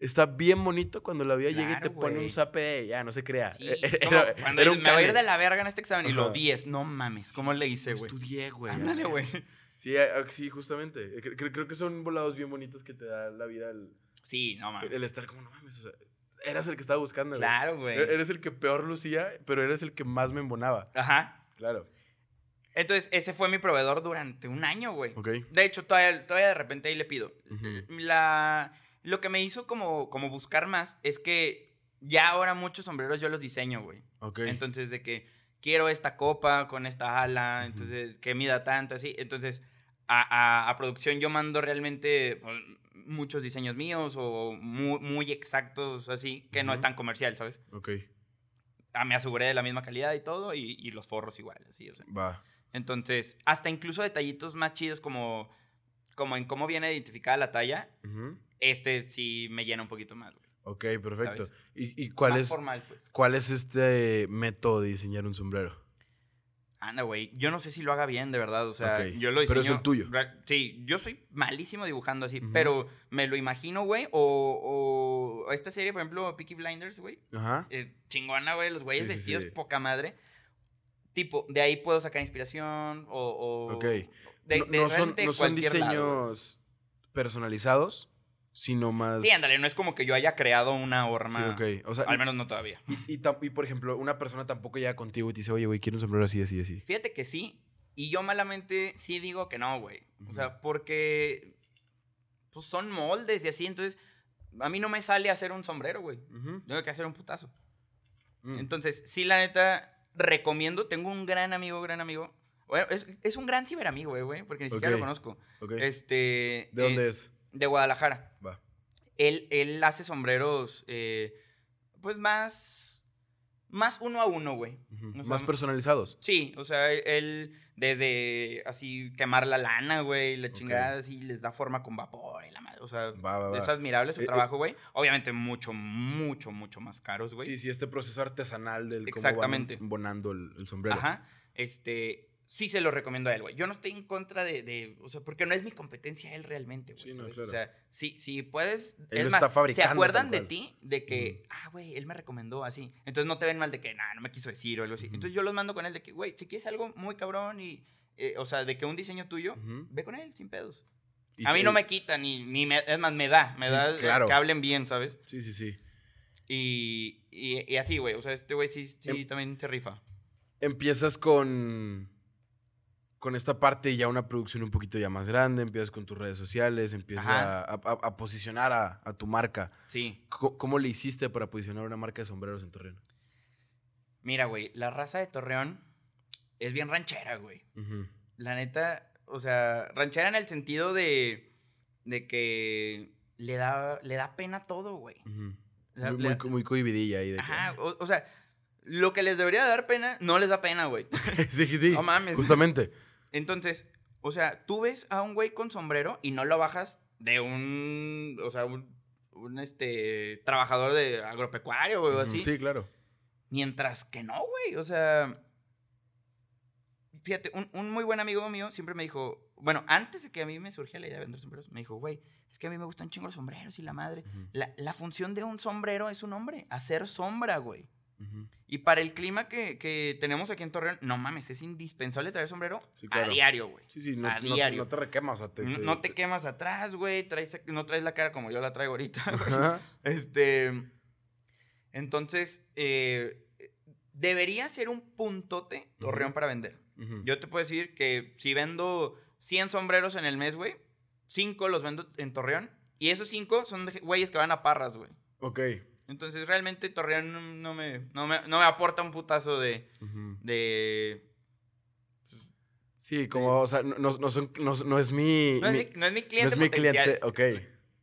está bien bonito cuando la vida llega y te pone un zape de, ya, no se crea. Sí, Era- cuando era dices, un me voy a ir de la verga en este examen y lo Ajá. 10. No mames, ¿cómo le hice, güey? Estudié, güey. Ándale, güey. Sí, ah, sí, justamente. Cre- Creo, creo que son volados bien bonitos que te da la vida el, Sí, no mames. el estar como, no mames, o sea, eras el que estaba buscando. Claro, güey. E- Eres el que peor lucía, pero eres el que más me embonaba. Ajá. Claro. Entonces, ese fue mi proveedor durante un año, güey. Ok. De hecho, todavía, todavía de repente ahí le pido. La, lo que me hizo como, como buscar más es que ya ahora muchos sombreros yo los diseño, güey. Ok. Entonces, de que quiero esta copa con esta ala, entonces, que mida tanto, así. Entonces, a, a- a producción yo mando realmente pues, muchos diseños míos o muy, muy exactos, así, que no es tan comercial, ¿sabes? ok. Ah, me aseguré de la misma calidad y todo, y, y los forros igual, así, o sea. Va. Entonces, hasta incluso detallitos más chidos como, como en cómo viene identificada la talla, este sí me llena un poquito más, güey. Ok, perfecto. ¿Sabes? ¿Y, y cuál, Más es, formal, pues. cuál es este método de diseñar un sombrero? Anda, güey. Yo no sé si lo haga bien, de verdad. O sea, yo lo diseño. pero es el tuyo. Sí, yo soy malísimo dibujando así, pero me lo imagino, güey. O, o esta serie, por ejemplo, Peaky Blinders, güey. Ajá. eh, chingona, güey. Los güeyes Sí, vestidos sí. poca madre. Tipo, de ahí puedo sacar inspiración o. o Ok. De- no, de no son, no son lado, diseños personalizados, sino más... Sí, ándale, no es como que yo haya creado una horma. Sí, ok. O sea, Al menos no todavía. y, y y, por ejemplo, una persona tampoco llega contigo y te dice, oye, güey, quiero un sombrero así, así, así. Fíjate que sí. Y yo malamente sí digo que no, güey. O sea, porque pues son moldes y así. Entonces, a mí no me sale hacer un sombrero, güey. Tengo que hacer un putazo. Mm. Entonces, sí, la neta, recomiendo. Tengo un gran amigo, gran amigo. Bueno, es, es un gran ciberamigo, eh, güey, porque ni siquiera lo conozco. Ok. Este. ¿De dónde eh, es? De Guadalajara. Va. Él, él hace sombreros, eh, pues más. Más uno a uno, güey. Ujú. o sea, Más personalizados. Sí, o sea, él desde así quemar la lana, güey, la chingada, así les da forma con vapor y la madre. O sea, Va, va, va. es admirable su Eh, trabajo, güey. Obviamente mucho, mucho, mucho más caros, güey. Sí, sí, este proceso artesanal del cómo Exactamente. van embonando el, el sombrero. Ajá. Este, sí se lo recomiendo a él, güey. Yo no estoy en contra de, de- o sea, porque no es mi competencia él realmente, güey. Sí, no, claro. O sea, si, si puedes, Él es lo más, está fabricando se acuerdan de ti, de que, ah, güey, él me recomendó así. Entonces no te ven mal de que, nah, no me quiso decir o algo así. Entonces yo los mando con él de que, güey, si quieres algo muy cabrón y, eh, o sea, de que un diseño tuyo, ve con él, sin pedos. A mí no me quita, ni, ni me, es más, me da, me Sí, da claro. que hablen bien, ¿sabes? Sí, sí, sí. Y, y, y así, güey, o sea, este güey sí, sí Em- también se rifa. Empiezas con... Con esta parte ya una producción un poquito ya más grande, empiezas con tus redes sociales, empiezas a, Ajá. a- a posicionar a, a tu marca. Sí. ¿Cómo, le hiciste para posicionar una marca de sombreros en Torreón? Mira, güey, la raza de Torreón es bien ranchera, güey. La neta, o sea, ranchera en el sentido de, de que le da, le da pena todo, güey. Muy, muy, muy cohibidilla ahí de que- Ajá, o, o sea, lo que les debería dar pena, no les da pena, güey. sí, sí, sí. No mames. Justamente. Entonces, o sea, tú ves a un güey con sombrero y no lo bajas de un, o sea, un, un, este, trabajador de agropecuario, o así. Sí, claro. Mientras que no, güey. O sea. Fíjate, un, un muy buen amigo mío siempre me dijo. Bueno, antes de que a mí me surgiera la idea de vender sombreros, me dijo, güey, es que a mí me gustan chingo los sombreros y la madre. La, la función de un sombrero es un hombre, hacer sombra, güey. Ujú. Y para el clima que, que tenemos aquí en Torreón, no mames, es indispensable traer sombrero Sí, a diario, güey. Sí, sí, no, A no- diario. no te requemas. O sea, te, No, te- no te quemas atrás, güey. traes- no traes la cara como yo la traigo ahorita. güey. Este. Entonces, eh, debería ser un puntote Torreón para vender. Yo te puedo decir que si vendo 100 sombreros en el mes, güey, 5 los vendo en Torreón. Y esos 5 son güeyes que van a Parras, güey. Ok. Entonces, realmente Torreón no, no me, no, me, no me aporta un putazo de. De Sí, como, o sea, no, no, son- no- no es mi... no, es mi- mi, no es mi no cliente es mi potencial. cliente, ok.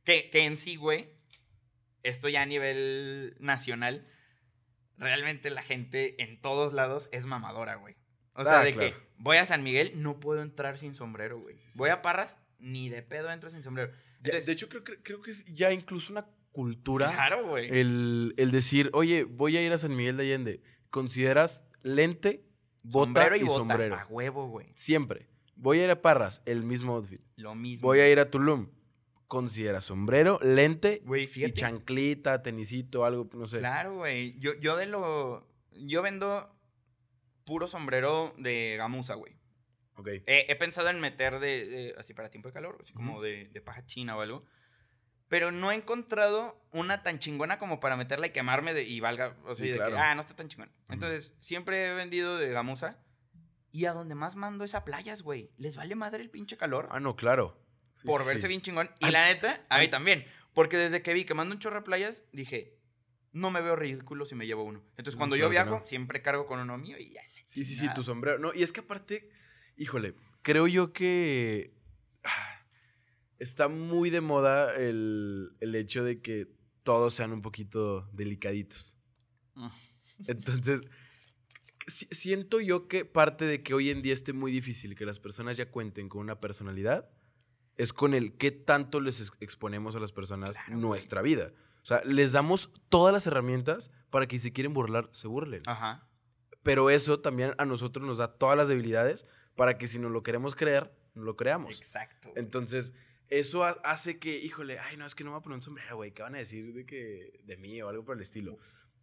Que, que en sí, güey, esto ya a nivel nacional, realmente la gente en todos lados es mamadora, güey. O sea, Ah, de claro. que voy a San Miguel, no puedo entrar sin sombrero, güey. Sí, sí, sí. Voy a Parras, ni de pedo entro sin sombrero. Ya, de hecho, creo, que- creo que es ya incluso una cultura claro, güey. el, el decir, oye, voy a ir a San Miguel de Allende. ¿Consideras lente, bota sombrero y, y bota, sombrero? a huevo, güey. Siempre. Voy a ir a Parras, el mismo outfit. Lo mismo. Voy a ir a Tulum. ¿Consideras sombrero, lente Güey, y chanclita, tenisito, algo, no sé? Claro, güey. Yo, yo de lo... Yo vendo puro sombrero de gamuza, güey. He, he pensado en meter de, de- así para tiempo de calor, así como de, de paja china o algo. Pero no he encontrado una tan chingona como para meterla y quemarme de- y valga. O sea, Sí, de que, ah, no está tan chingona. Entonces, siempre he vendido de gamuza. Y a donde más mando es a playas, güey. Les vale madre el pinche calor Ah, no, claro. Sí, por sí, verse bien chingón. Y Ay, la neta, a mí también. Porque desde que vi que mando un chorro a playas, dije, no me veo ridículo si me llevo uno. Entonces, No, cuando yo claro viajo, no. siempre cargo con uno mío y ya. Sí, sí, sí, tu sombrero. No, y es que aparte, híjole, creo yo que ah, está muy de moda el, el hecho de que todos sean un poquito delicaditos. Mm. Entonces, si- siento yo que parte de que hoy en día esté muy difícil que las personas ya cuenten con una personalidad es con el qué tanto les ex- exponemos a las personas Claro, güey. nuestra vida. O sea, les damos todas las herramientas para que si quieren burlar, se burlen. Ajá. Pero eso también a nosotros nos da todas las debilidades para que si nos lo queremos creer, nos lo creamos. Exacto. güey. Entonces, eso ha- hace que, híjole, ay, no, es que no me voy a poner un sombrero, güey. ¿Qué van a decir de que de mí o algo por el estilo?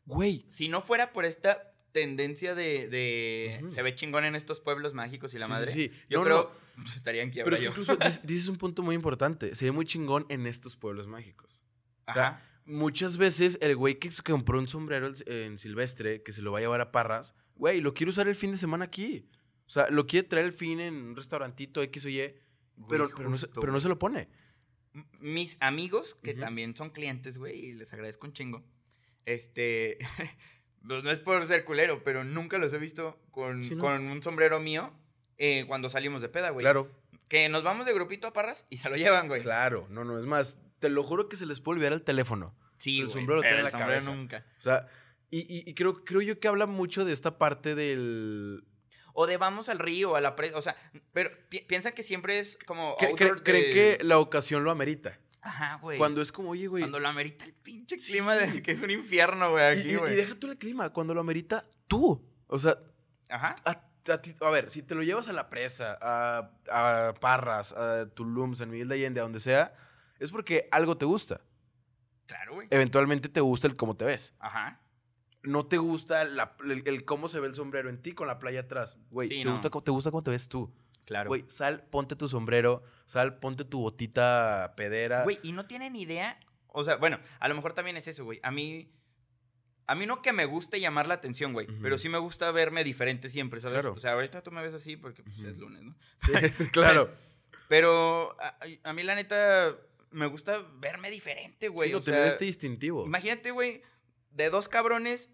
Güey, si no fuera por esta tendencia de, de se ve chingón en estos pueblos mágicos y la Sí, madre, sí, sí. yo No, creo estaría en pero quiebra es que incluso dices un punto muy importante. Se ve muy chingón en estos pueblos mágicos. O sea, Ajá. muchas veces el güey que compró un sombrero en- en Silvestre, que se lo va a llevar a Parras, güey, lo quiere usar el fin de semana aquí. O sea, lo quiere traer el fin en un restaurantito X o Y, pero, pero, no, se, pero no se lo pone. Mis amigos, que también son clientes, güey, y les agradezco un chingo. Este. pues no es por ser culero, pero nunca los he visto con, Sí, ¿no? con un sombrero mío eh, cuando salimos de peda, güey. Claro. Que nos vamos de grupito a parras y se lo llevan, güey. Claro, no, no, es más, te lo juro que se les puede olvidar el teléfono. Sí, El güey, sombrero el la sombrero cabeza. nunca. O sea, y, y- y creo, creo yo que habla mucho de esta parte del... O de vamos al río, a la presa. O sea, pero pi- piensa que siempre es como. outdoor cre- creen de- que la ocasión lo amerita. Ajá, güey. Cuando es como, oye, güey... Cuando lo amerita el pinche Sí. clima de que es un infierno, güey, y, aquí, y- y güey. deja tú el clima, cuando lo amerita tú. O sea, Ajá. a, a ti- a ver, si te lo llevas a la presa, a, a Parras, a Tulum, San Miguel de Allende, a donde sea, es porque algo te gusta. Claro, güey. Eventualmente te gusta el cómo te ves. Ajá. No te gusta la- el, el cómo se ve el sombrero en ti con la playa atrás. Güey, Sí, no. gusta te gusta cómo te ves tú. Claro. Güey, sal, ponte tu sombrero, sal, ponte tu botita pedera. Güey, y no tienen idea. O sea, bueno, a lo mejor también es eso, güey. A mí. A mí no que me guste llamar la atención, güey. Pero sí me gusta verme diferente siempre, ¿sabes? Claro. O sea, ahorita tú me ves así porque pues, es lunes, ¿no? Sí, claro. Pero a, a mí, la neta, me gusta verme diferente, güey. Sí, no, o tener sea, este distintivo. Imagínate, güey, de dos cabrones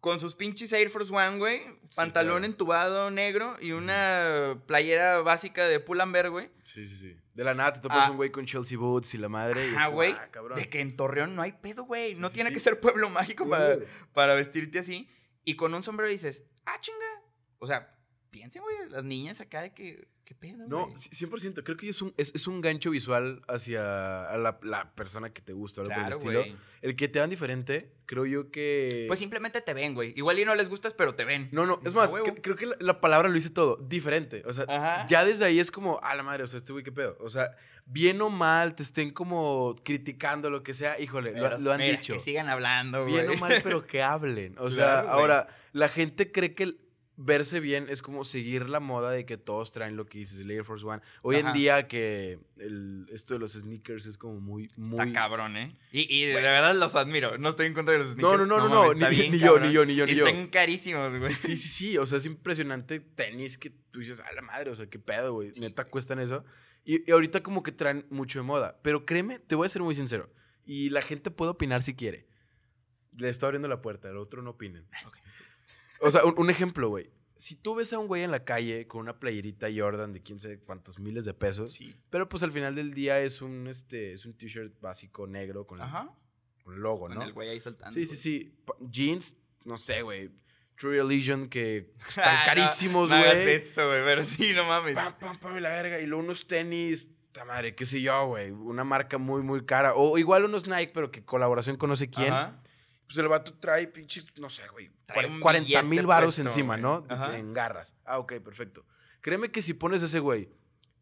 con sus pinches Air Force One, güey, pantalón claro. entubado negro y una playera básica de Pull&Bear, güey. Sí, sí, sí. De la nada te topas Ah. un güey con Chelsea Boots y la madre. y como, güey. ah. De que en Torreón no hay pedo, güey. Sí, no sí, tiene que ser pueblo mágico para, para vestirte así. Y con un sombrero dices, ah, chinga. O sea, piensen, güey, las niñas acá de que, ¿qué pedo, No, güey? sí, 100%. Creo que es un, es, es un gancho visual hacia a la, la persona que te gusta, algo por el Claro, estilo. güey. El que te dan diferente, creo yo que... Pues simplemente te ven, güey. Igual y no les gustas, pero te ven. No, no, es Dices, "A más, huevo". cre- creo que la, la palabra lo dice todo, diferente. O sea, Ajá. ya desde ahí es como, a la madre, o sea, este güey, qué pedo. O sea, bien o mal, te estén como criticando lo que sea, híjole, lo, Pero, lo han mira, dicho. Que sigan hablando, güey. Bien o mal, pero que hablen. O sea, Claro, güey. ahora, la gente cree que el verse bien es como seguir la moda de que todos traen lo que dices, el Air Force One. Hoy en día que el- esto de los sneakers es como muy, muy... Está cabrón, ¿eh? Y, y de verdad los admiro. No estoy en contra de los No, sneakers. no, no, no, no, está ni- bien ni yo, ni yo, ni yo, ni yo. Están carísimos, güey. Sí, sí, sí, o sea, es impresionante tenis que tú dices, a la madre, o sea, qué pedo, güey, neta cuestan eso. Y, y ahorita como que traen mucho de moda, pero créeme, te voy a ser muy sincero, y la gente puede opinar si quiere. Le estoy abriendo la puerta, el otro no opinen. Ok. O sea, un, un ejemplo, güey. Si tú ves a un güey en la calle con una playerita Jordan de quién sabe cuántos miles de pesos, Sí. pero pues al final del día es un, este, es un t-shirt básico negro con, Ajá. con logo, Con ¿no? el güey ahí saltando. Sí, sí, sí. Pa- Jeans, no sé, güey. True Religion que Ah, están no, carísimos, no hagas güey. esto, güey, pero sí, no mames. pam, pam, pam, y la verga. Y luego unos tenis, ta madre, qué sé yo, güey. Una marca muy, muy cara. O igual unos Nike, pero que colaboración con no sé quién. Ajá. Pues el vato trae pinches, no sé, güey. Trae cuare- un 40 mil varos encima, güey. ¿no? Ajá. en garras. Ah, ok, perfecto. Créeme que si pones a ese güey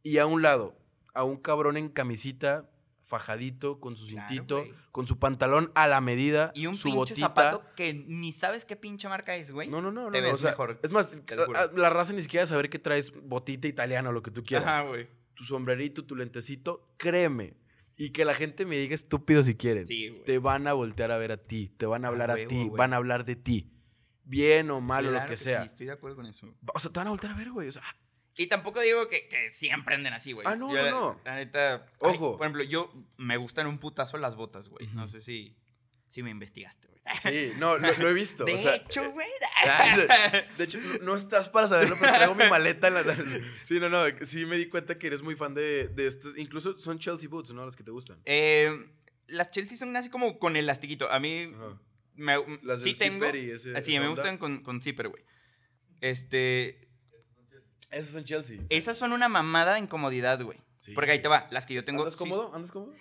y a un lado a un cabrón en camisita, fajadito, con su cintito, con su pantalón a la medida, Y un su pinche botita. zapato que ni sabes qué pinche marca es, güey. No, no, no, no. Te no, ves o sea, mejor, Es más, te lo juro. a- a- la raza ni siquiera saber que traes botita italiana o lo que tú quieras. Ajá, güey. Tu sombrerito, tu lentecito, créeme. Y que la gente me diga estúpido si quieren. Sí, güey. Te van a voltear a ver a ti, te van a hablar a ti, güey. van a hablar de ti. Bien o malo, Claro lo que, sí, sea. estoy de acuerdo con eso. O sea, te van a voltear a ver, güey. O sea, Y tampoco digo que, que siempre anden así, güey. Ah, no, Yo, no, no. La neta. ay, Ojo. por ejemplo, yo me gustan un putazo las botas, güey. No sé si, si me investigaste, güey. sí, no, lo, lo he visto. De o sea, hecho, güey. de hecho, no, estás para saberlo, pero traigo mi maleta en la. Sí, no, no. Sí me di cuenta que eres muy fan de, de estos. Incluso son Chelsea Boots, ¿no? Las que te gustan. Eh, las Chelsea son así como con elastiquito. A mí Ajá. me, Las sí del tengo. zipper y ese. Así, me onda. gustan con, con zipper, güey. Este. Esas son Chelsea. Esas son una mamada de incomodidad, güey. Sí. Porque ahí te va. Las que yo tengo. ¿Andas sí- cómodo? ¿Andas cómodo?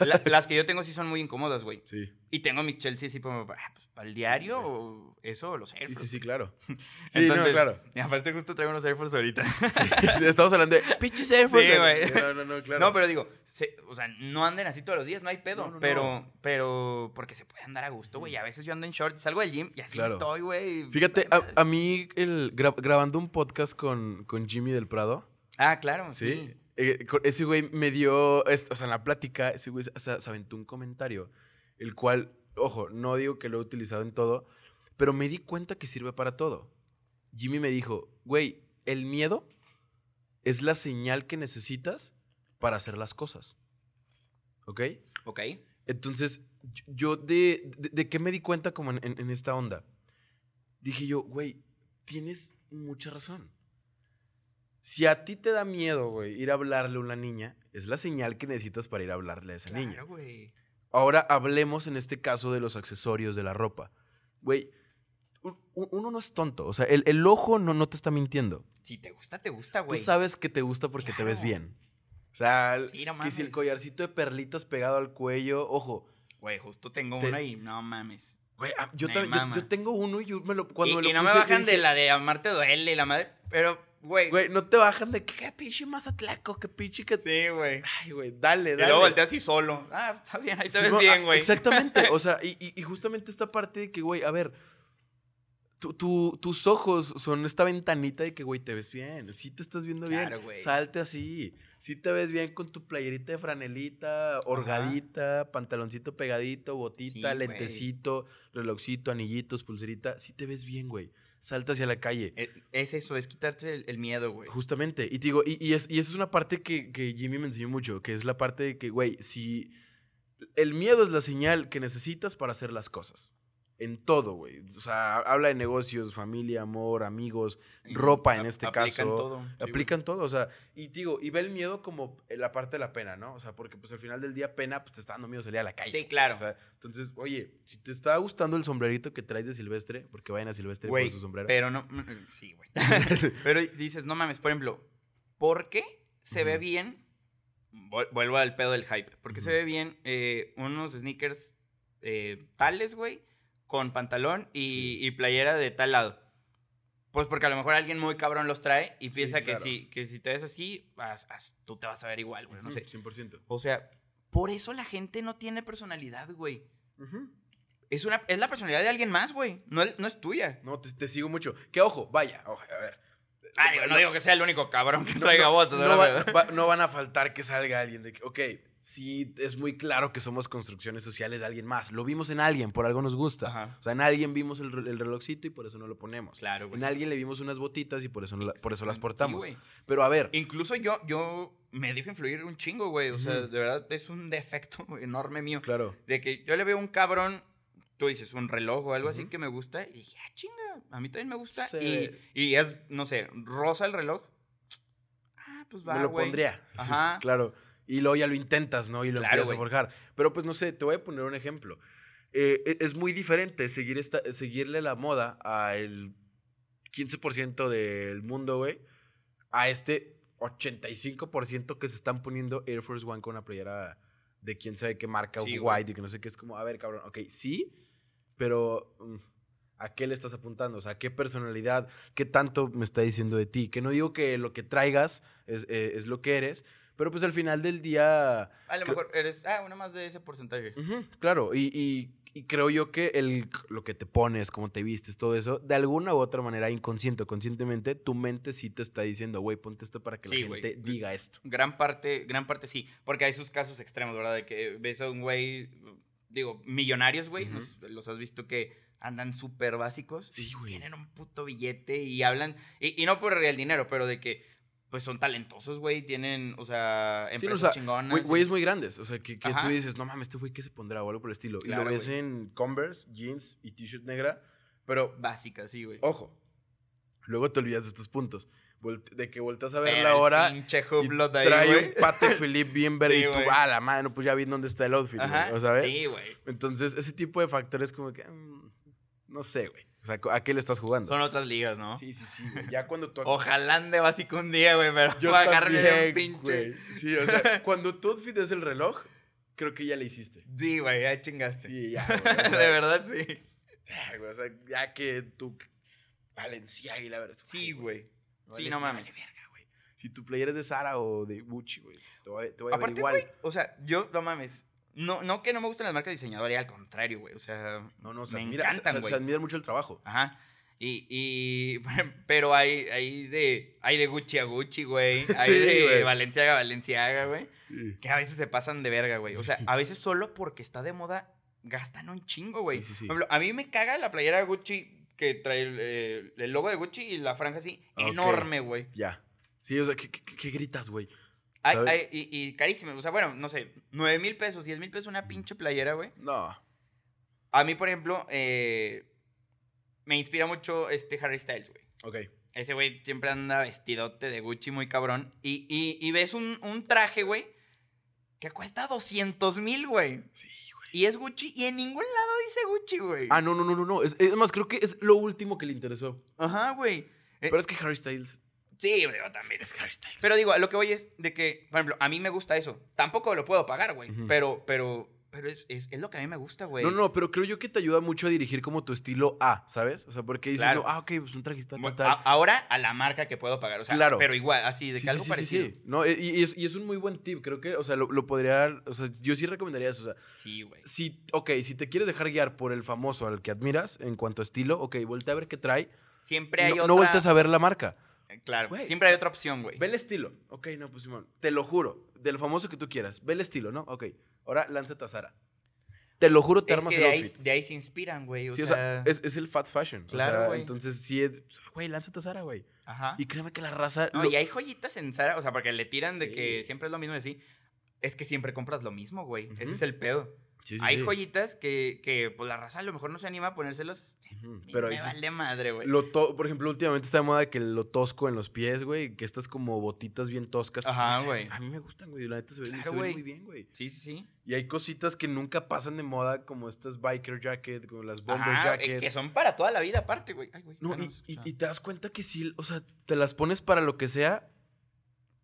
La- las que yo tengo sí son muy incómodas, güey. Sí. Y tengo mis Chelsea así como ah, pues, para el diario o eso o los Air Sí, sí, Force. sí, claro. Sí, no, Entonces, claro. Y aparte justo traigo unos Air Force ahorita. Estamos hablando de pinches Air Force. Sí, güey. No, no, no, claro. No, pero digo, se- o sea, no anden así todos los días, no hay pedo. No, no, pero, no. pero, porque se puede andar a gusto, güey. A veces yo ando en shorts, salgo del gym y así Claro. estoy, güey. Fíjate, a, mí el, gra- grabando un podcast con, con Jimmy del Prado, Ah, claro, ¿sí? Eh, ese güey me dio, o sea, en la plática, ese güey se, se aventó un comentario, el cual, ojo, no digo que lo he utilizado en todo, pero me di cuenta que sirve para todo. Jimmy me dijo, güey, el miedo es la señal que necesitas para hacer las cosas. ¿Ok? Ok. Entonces, yo- yo de, de, de qué me di cuenta como en, en- en esta onda. Dije yo, güey, tienes mucha razón. Si a ti te da miedo, güey, ir a hablarle a una niña, es la señal que necesitas para ir a hablarle a esa niña. Claro, güey. Ahora hablemos en este caso de los accesorios de la ropa. Güey, uno no es tonto. O sea, el, el ojo no, no te está mintiendo. Si te gusta, te gusta, Tú güey. sabes que te gusta porque te ves bien. O sea, Sí, no que si el collarcito de perlitas pegado al cuello, ojo, Güey, justo tengo Te- una y no mames. Güey, ah, yo, yo, tengo uno y yo me lo, cuando y me lo y no me puse, bajan de la de amarte duele y la madre. Pero, güey. Güey, no te bajan de qué pinche mazatlaco, qué pinche que... Sí, güey. Ay, güey, dale, Y dale. luego volteas así solo. Ah, está bien, ahí te Sí, ves no, bien, ah, güey. Exactamente, o sea, y, y- y justamente esta parte de que, güey, a ver, tu- tu- tus ojos son esta ventanita de que, güey, te ves bien, sí te estás viendo Claro, bien, salte así, sí te ves bien con tu playerita de franelita, orgadita, pantaloncito pegadito, botita, Sí, lentecito, relojcito, anillitos, pulserita, sí te ves bien, güey, salta hacia la calle. Eh, Es eso, es quitarte el, el miedo, güey. Justamente. Y te digo, y, y es, y esa es una parte que, que Jimmy me enseñó mucho, que es la parte de que, güey, si el miedo es la señal que necesitas para hacer las cosas. En todo, güey. O sea, habla de negocios, familia, amor, amigos, ropa en este aplican caso. todo, sí, aplican todo, o sea, y digo, y ve el miedo como la parte de la pena, ¿no? O sea, porque pues al final del día pena, pues te está dando miedo salir a la calle. Sí, claro. O sea, entonces, oye, si te está gustando el sombrerito que traes de Silvestre, porque vayan a Silvestre por su sombrero. pero no... mm, mm, Sí, güey. pero dices, no mames, por ejemplo, ¿por qué se ve bien? Vuel- Vuelvo al pedo del hype. ¿Por qué se ve bien eh, unos sneakers eh, tales, güey, con pantalón y, Sí. y playera de tal lado? Pues porque a lo mejor alguien muy cabrón los trae y Sí, piensa claro. que, si, que si te ves así, vas- vas- tú te vas a ver igual, güey. No sé. 100%. O sea, por eso la gente no tiene personalidad, güey. Es, una, es la personalidad de alguien más, güey. No, es- no es tuya. No, te, te sigo mucho. Que ojo, vaya, ojo, a ver. Ah, digo, no digo que sea el único cabrón que No, traiga botas, no, va- no van a faltar que salga alguien de que, ok, sí, es muy claro que somos construcciones sociales de alguien más. Lo vimos en alguien, por algo nos gusta. Ajá. O sea, en alguien vimos el, el relojcito y por eso no lo ponemos. Claro, güey. En alguien le vimos unas botitas y por eso, no por eso las portamos. Pero a ver, Incluso yo, yo me dejo influir un chingo, güey. O sea, de verdad es un defecto enorme mío. claro. De que yo le veo un cabrón tú dices, un reloj o algo así que me gusta. Y dije, ah, chinga, a mí también me gusta. Sí. Y, y es, no sé, rosa el reloj. Ah, pues va, me lo pondría. Sí, Ajá. claro. Y luego ya lo intentas, ¿no? Y lo Claro, empiezas a güey. forjar. Pero pues no sé, te voy a poner un ejemplo. Eh, e- es muy diferente seguir esta, seguirle la moda al 15% del mundo, güey, a este 85% que se están poniendo Air Force One con una playera de quién sabe qué marca, Sí, white, y que no sé qué. Es como, a ver, cabrón, ok, sí, pero mm, ¿a qué le estás apuntando? O sea, ¿qué personalidad, qué tanto me está diciendo de ti? Que no digo que lo que traigas es, eh, es lo que eres, pero pues al final del día... A lo mejor eres, ah, una más de ese porcentaje. Claro, y, y- y creo yo que el, lo que te pones, cómo te vistes, todo eso, de alguna u otra manera, inconsciente o conscientemente, tu mente sí te está diciendo, güey, ponte esto para que Sí, la gente diga esto. Gran parte, gran parte sí. Porque hay sus casos extremos, ¿verdad? De que ves a un güey, digo, millonarios, güey. Los, los has visto que andan súper básicos. Sí, güey. Tienen un puto billete y hablan. Y, y no por el dinero, pero de que, pues son talentosos, güey. Tienen, o sea, Sí, empresas no, o sea, chingonas. Güey- y- Güeyes muy grandes, o sea, que, que tú dices, no mames, este güey, ¿qué se pondrá? O algo por el estilo. y lo ves güey. en Converse, jeans y t-shirt negra, pero, Básicas, sí, güey. ojo, luego te olvidas de estos puntos. De que volteas a ver Pero la el hora Pinche hublot ahí, trae un Patek Philippe bien verde Sí, y tú, ah, la madre, no, pues ya vi dónde está el outfit, güey. ¿o sabes? Sí, güey. Entonces, ese tipo de factores como que, mm, no sé, güey. O sea, ¿a qué le estás jugando? Son otras ligas, ¿no? Sí, sí, sí, güey. Ya cuando tú... Ojalá ande básico un día, güey, pero Yo voy a agarrarme de un pinche. güey. Sí, o sea, cuando outfit es el reloj, creo que ya le hiciste. Sí, güey, ya chingaste. Sí, ya, güey. o sea, de verdad, sí. ya, güey, o sea, ya que tu Valenciaga y la verdad. Sí, güey. Sí, vale- no me mames. vale verga, güey. Si tu player es de Zara o de Gucci, güey, te voy, a- te voy a Aparte, igual. güey, o sea, yo, no mames. No, no que no me gusten las marcas diseñadoras, al contrario, güey. O sea, No, no, se me admira, encantan, se, güey. se admira mucho el trabajo. Ajá. Y, y, pero hay, hay de, hay de Gucci a Gucci, güey. Hay Sí, de güey. Valenciaga a Valenciaga, güey. Sí. Que a veces se pasan de verga, güey. O sea, a veces solo porque está de moda gastan un chingo, güey. Sí, sí, sí. A mí me caga la playera de Gucci que trae el, eh, el logo de Gucci y la franja así enorme, güey. Ya. Sí, o sea, ¿qué, qué- qué gritas, güey? Y, y carísimo. O sea, bueno, no sé, 9 mil pesos, 10 mil pesos una pinche playera, güey. No. A mí, por ejemplo, eh, me inspira mucho este Harry Styles, güey. Ok. Ese güey siempre anda vestidote de Gucci muy cabrón. Y, y- y ves un, un traje, güey, que cuesta 200 mil, güey. Sí, güey. Y es Gucci y en ningún lado dice Gucci, güey. Ah, no, no, no, no, no. Es, es más, creo que es lo último que le interesó. Ajá, güey. Eh, Pero es que Harry Styles. Sí, yo también. Es Harry Styles. Pero digo, lo que voy es de que, por ejemplo, a mí me gusta eso. Tampoco lo puedo pagar, güey. Ujú. Pero, pero, pero es, es, es lo que a mí me gusta, güey. No, no, pero creo yo que te ayuda mucho a dirigir como tu estilo A, ¿sabes? O sea, porque dices, Claro. no, ah, ok, pues un trajista total. a- ahora a la marca que puedo pagar. O sea, Claro. pero igual, así, de Sí, que sí, algo sí, sí, parecido. sí. No, y, y es, y es un muy buen tip. Creo que, o sea, lo, lo podría. O sea, yo sí recomendaría eso. O sea, Sí, güey. si, ok, si te quieres dejar guiar por el famoso al que admiras en cuanto a estilo, ok, voltea a ver qué trae. Siempre hay No, otra... no voltees a ver la marca. Claro, Güey, siempre hay otra opción, güey. Ve el estilo. Ok, no, pues Simón. Te lo juro. Del famoso que tú quieras. Ve el estilo, ¿no? Ok. Ahora lánzate a Zara. Te lo juro, te Es armas que el de ahí, outfit. de ahí se inspiran, güey. O sí, sea, o sea, es, es el fast fashion. Claro, o sea, güey. entonces sí es. Güey, lánzate a Zara, güey. Ajá. Y créeme que la raza. No, lo- y hay joyitas en Zara, o sea, porque le tiran de Sí. que siempre es lo mismo y así. Es que siempre compras lo mismo, güey. Ese es el pedo. Sí, sí, hay sí. joyitas que, que, pues, la raza a lo mejor no se anima a ponérselos. Pero me dices, vale madre, güey. Por ejemplo, últimamente está de moda que lo tosco en los pies, güey. Que estas como botitas bien toscas. Ajá, no sé, güey. A mí me gustan, güey. La neta se Claro, se ven muy bien, güey. Sí, sí, sí. Y hay cositas que nunca pasan de moda, como estas biker jacket, como las bomber Ajá, eh, jacket. que son para toda la vida aparte, güey. No, y, y- y te das cuenta que sí, o sea, te las pones para lo que sea.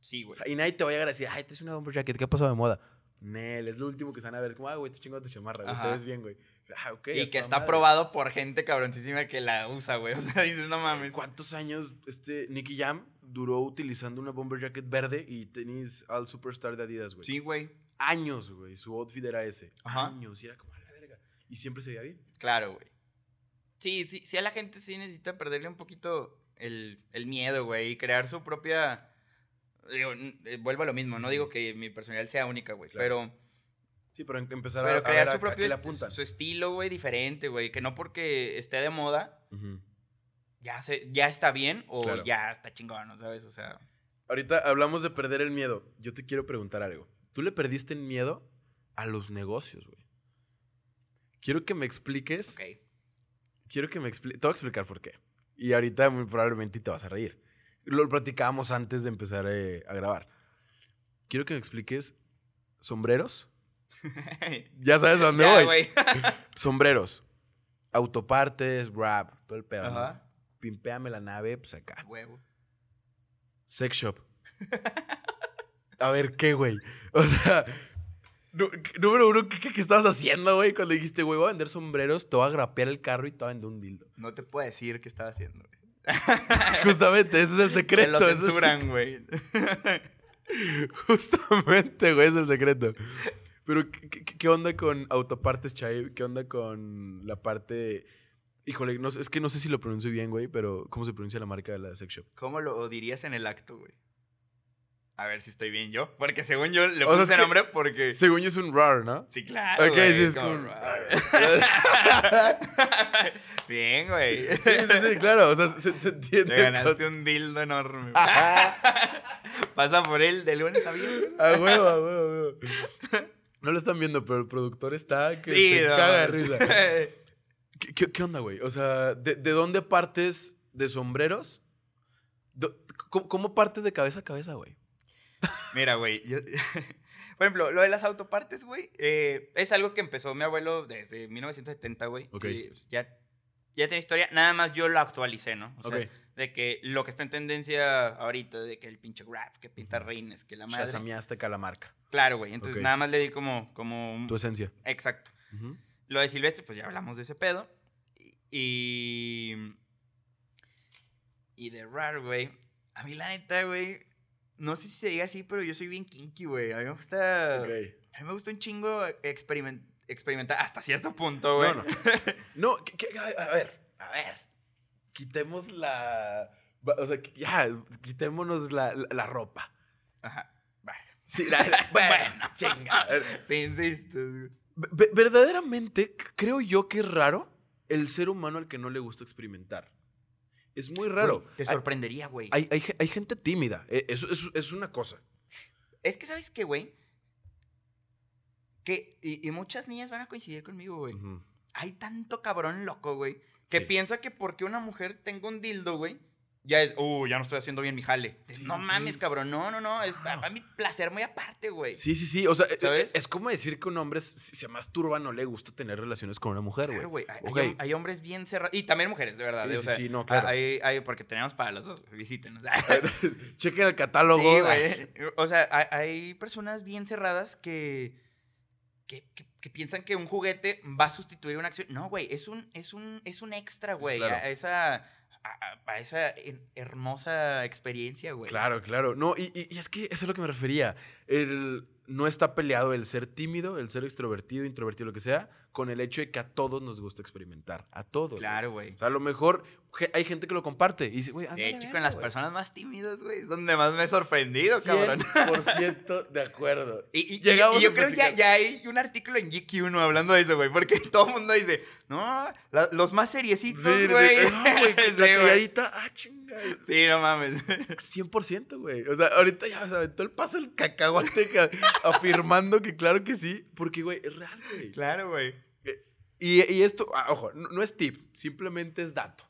Sí, o güey. sea, y nadie te va a llegar a decir, ay, traes una bomber jacket, ¿qué ha pasado de moda? Nel, es lo último que se van a ver. Como, ah, güey, te chingado tu chamarra, güey, te ves bien, güey. Ah, ok. a y que está madre. probado por gente cabroncísima que la usa, güey. O sea, dices, no mames. ¿Cuántos años este Nicky Jam duró utilizando una bomber jacket verde y tenis al superstar de Adidas, güey? Sí, güey. Años, güey. Su outfit era ese. Ajá. Años. Y era como a la verga. Y siempre se veía bien. Claro, güey. Sí, sí, sí, a la gente sí necesita perderle un poquito el, el miedo, güey, y crear su propia... Digo, eh, vuelvo a lo mismo, no digo que mi personalidad sea única, güey, Claro. pero, Sí, pero em- empezar pero a, a crear ver su propio apuntan. su estilo, güey, diferente, güey, que no porque esté de moda ya, se, ya está bien o Claro. ya está chingón, ¿no ¿sabes? O sea, Ahorita hablamos de perder el miedo. Yo te quiero preguntar algo. ¿Tú le perdiste el miedo a los negocios, güey? Quiero que me expliques. Ok. Quiero que me expliques. Te voy a explicar por qué. Y ahorita muy probablemente te vas a reír. Lo platicábamos antes de empezar eh, a grabar. Quiero que me expliques sombreros. Ya sabes a dónde voy. Sombreros. Autopartes, rap, todo el pedo. ¿no? Pimpeame la nave, pues acá. Huevo. Sex shop. A ver, ¿qué, güey? O sea, número uno, ¿qué, qué- qué estabas haciendo, güey? Cuando dijiste, güey, voy a vender sombreros, te voy a grapear el carro y te voy a vender un dildo. No te puedo decir qué estaba haciendo. güey. Justamente, ese es el secreto. lo censuran, güey. Justamente, güey, es el secreto. Pero, ¿qué, qué- onda con autopartes, Chay? ¿Qué onda con la parte... Híjole, no es que no sé si lo pronuncio bien, güey, pero ¿cómo se pronuncia la marca de la sex shop? ¿Cómo lo dirías en el acto, güey? A ver si estoy bien yo. Porque según yo le O sea, puse es que- nombre porque. Según yo es un RAR, ¿no? Sí, claro. Ok, güey, sí, es como- como- bien, güey. Sí, sí, sí, claro. O sea, se, se entiende. Te ganaste un dildo enorme. Pasa por él de lunes a viernes. A huevo, a huevo, a huevo. No lo están viendo, pero el productor está que Sí, se no, caga de risa. ¿Qué, qué- qué onda, güey? O sea, ¿de, de dónde partes de sombreros? Do- ¿Cómo, cómo partes de cabeza a cabeza, güey? Mira, güey. yo- Por ejemplo, lo de las autopartes, güey, eh, es algo que empezó mi abuelo desde 1970, güey. Ok. y, pues, ya, ya tiene historia. Nada más yo lo actualicé, ¿no? O sea, Ok. de que lo que está en tendencia ahorita, de que el pinche rap, que pinta reines, que la madre. Shazameaste acá la marca. Claro, güey. Entonces nada más le di como, como un... Tu esencia. Exacto. Lo de Silvestre, pues ya hablamos de ese pedo. Y. Y de Rar, güey. A mí, la neta, güey. No sé si se diga así, pero yo soy bien kinky, güey. A mí me gusta. A mí me gusta un chingo experiment- experimentar hasta cierto punto, güey. No, no. No, a ver, a ver. Quitemos la. O sea, ya, quitémonos la, la- la ropa. Ajá. Bueno. Sí, la- bueno, chinga. Sí, insisto. verdaderamente, creo yo que es raro el ser humano al que no le gusta experimentar. Es muy raro. Te sorprendería, güey. Hay, hay hay gente tímida. e- Eso, eso es una cosa. Es que, ¿sabes qué, güey? Que. Y, y muchas niñas van a coincidir conmigo, güey. Hay tanto cabrón loco, güey, que Sí. piensa que porque una mujer tenga un dildo, güey, ya es, uh, ya no estoy haciendo bien mi jale. Sí, no mames, cabrón, no, no, no, es Claro. para mi placer muy aparte, güey. Sí, sí, sí. O sea, e- ¿Sabes? e- es como decir que un hombre, si se masturba, no le gusta tener relaciones con una mujer, güey. Claro, güey. Hay, Ok. hay- hay hombres bien cerrados. Y también mujeres, de verdad. Sí, eh, o sí, sea, sí, no, claro. Hay, hay- porque tenemos para los dos. Visítenos. Chequen el catálogo. Sí, güey. O sea, hay, personas bien cerradas que, que, que- que piensan que un juguete va a sustituir una acción. No, güey, es un, es un, es un extra, Sí, güey, claro. a esa, a, esa her- hermosa experiencia, güey. Claro, claro. No, y, y- y es que eso es a lo que me refería. El, no está peleado el ser tímido, el ser extrovertido, introvertido, lo que sea, con el hecho de que a todos nos gusta experimentar. A todos. Claro, güey. O sea, a lo mejor hay gente que lo comparte y dice, güey, De hecho, con las personas más tímidas, güey, es donde más me he sorprendido, cabrón. 100% de acuerdo. Y, Llegamos y yo creo que ya hay un artículo en GQ1 hablando de eso, güey. Porque todo el mundo dice, no, la- los más seriecitos, güey. sí. No, güey, Sí, la calladita, ah, chinga. Sí, no mames. 100%, güey. O sea, ahorita ya se aventó el paso el cacahuate ca- afirmando que claro que sí, porque, güey, es real, güey. Claro, güey. Y, y esto, ah, ojo, no, no es tip, simplemente es dato.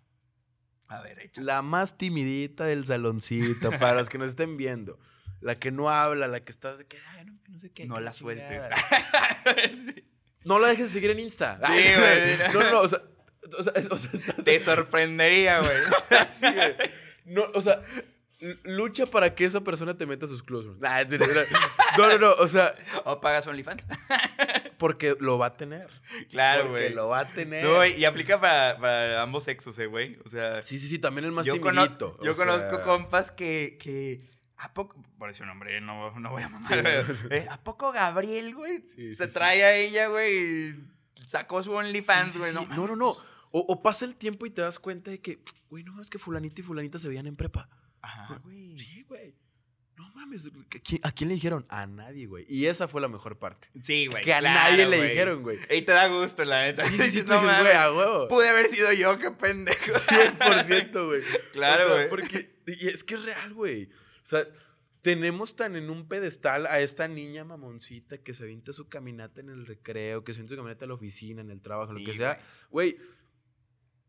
A ver, échale. La más timidita del saloncito, para los que nos estén viendo. La que no habla, la que está de que, ay, no, no sé qué. No la chingada". sueltes. No la dejes de seguir en Insta. Sí, güey. No, no, no, o sea, o sea, o sea, estás- Te sorprendería, güey. Sí, güey. No, o sea, lucha para que esa persona te meta sus serio, No, no, no, o sea, ¿O pagas OnlyFans? porque lo va a tener. Claro, porque güey. lo va a tener. No, güey, y aplica para, para ambos sexos, eh, güey. O sea, Sí, sí, sí, también el más yo, cono- yo sea, conozco compas que, que ¿a poco? Por ese nombre, no, no voy a mamar, Sí, pero, no. eh, ¿a poco Gabriel, güey? Sí, se sí, trae a ella, güey, y sacó su OnlyFans, güey. no, No, no, no. O, o pasa el tiempo y te das cuenta de que, güey, no, es que fulanito y fulanita se veían en prepa. Ajá, güey. Sí, güey. No mames. ¿a quién- ¿A quién le dijeron? A nadie, güey. Y esa fue la mejor parte. Sí, güey. que a claro, nadie le dijeron, güey. Y te da gusto, la neta. Sí, sí, sí, tú No dices, mames, güey, a huevo. Pude haber sido yo, qué pendejo. 100%, güey. Claro, O sea, güey. Porque, y es que es real, güey. O sea, tenemos tan en un pedestal a esta niña mamoncita que se avienta su caminata en el recreo, que se avienta su caminata a la oficina, en el trabajo, lo que sea. Güey,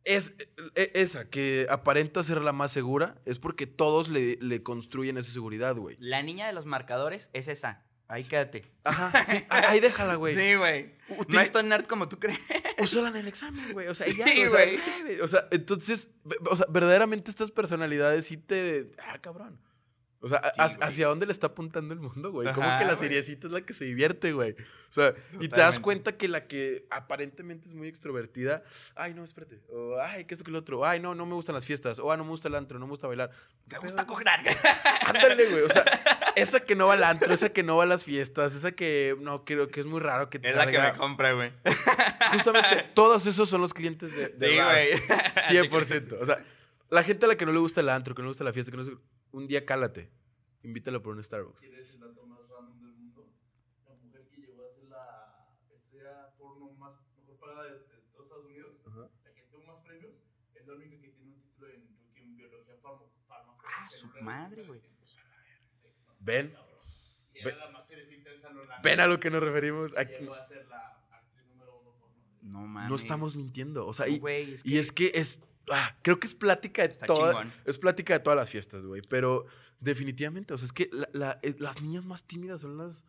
es e- esa que aparenta ser la más segura, es porque todos le, le construyen esa seguridad, güey. La niña de los marcadores es esa. Ahí quédate. Ajá, sí, ahí déjala, güey. Sí, güey. No es tan nerd como tú crees. Úsala en el examen, güey. O sea, ya, Sí, o, sea, o sea, entonces, o sea, verdaderamente estas personalidades sí te. Ah, cabrón. O sea, Sí. ¿hacia dónde le está apuntando el mundo, güey? Como que la seriecita es la que se divierte, güey. O sea, y te das cuenta que la que aparentemente es muy extrovertida, ay, no, espérate. O, ay, que esto que lo otro. Ay, no, no me gustan las fiestas. O, ah, no me gusta el antro, no me gusta bailar. Me ¿Qué gusta pedo? coger. Ándale, güey. O sea, esa que no va al antro, esa que no va a las fiestas, esa que no creo que es muy raro que te Es la que me compra, güey. Justamente, todos esos son los clientes de, de Sí, güey. 100%. O sea, la gente a la que no le gusta el antro, que no le gusta la fiesta, que no se- un día cálate. Invítalo por un Starbucks. ¿Quieres el dato más random del mundo? La mujer que llegó a ser la estrella porno más mejor pagada de, de todos Estados Unidos, Ajá. la que tuvo más premios, es la única que tiene un título en, biología farmo, fármaco. Ah, su madre, güey. Ven, Y Ve- era la más serie intensa, no la ven a lo que nos referimos. Aquí. Llegó a ser la actriz número uno porno. No mames. No estamos mintiendo. O sea, No, y, es y que es que es. Ah, creo que es plática de está todas. chingón. Es plática de todas las fiestas, güey. Pero definitivamente, o sea, es que la- la- eh, las niñas más tímidas son las,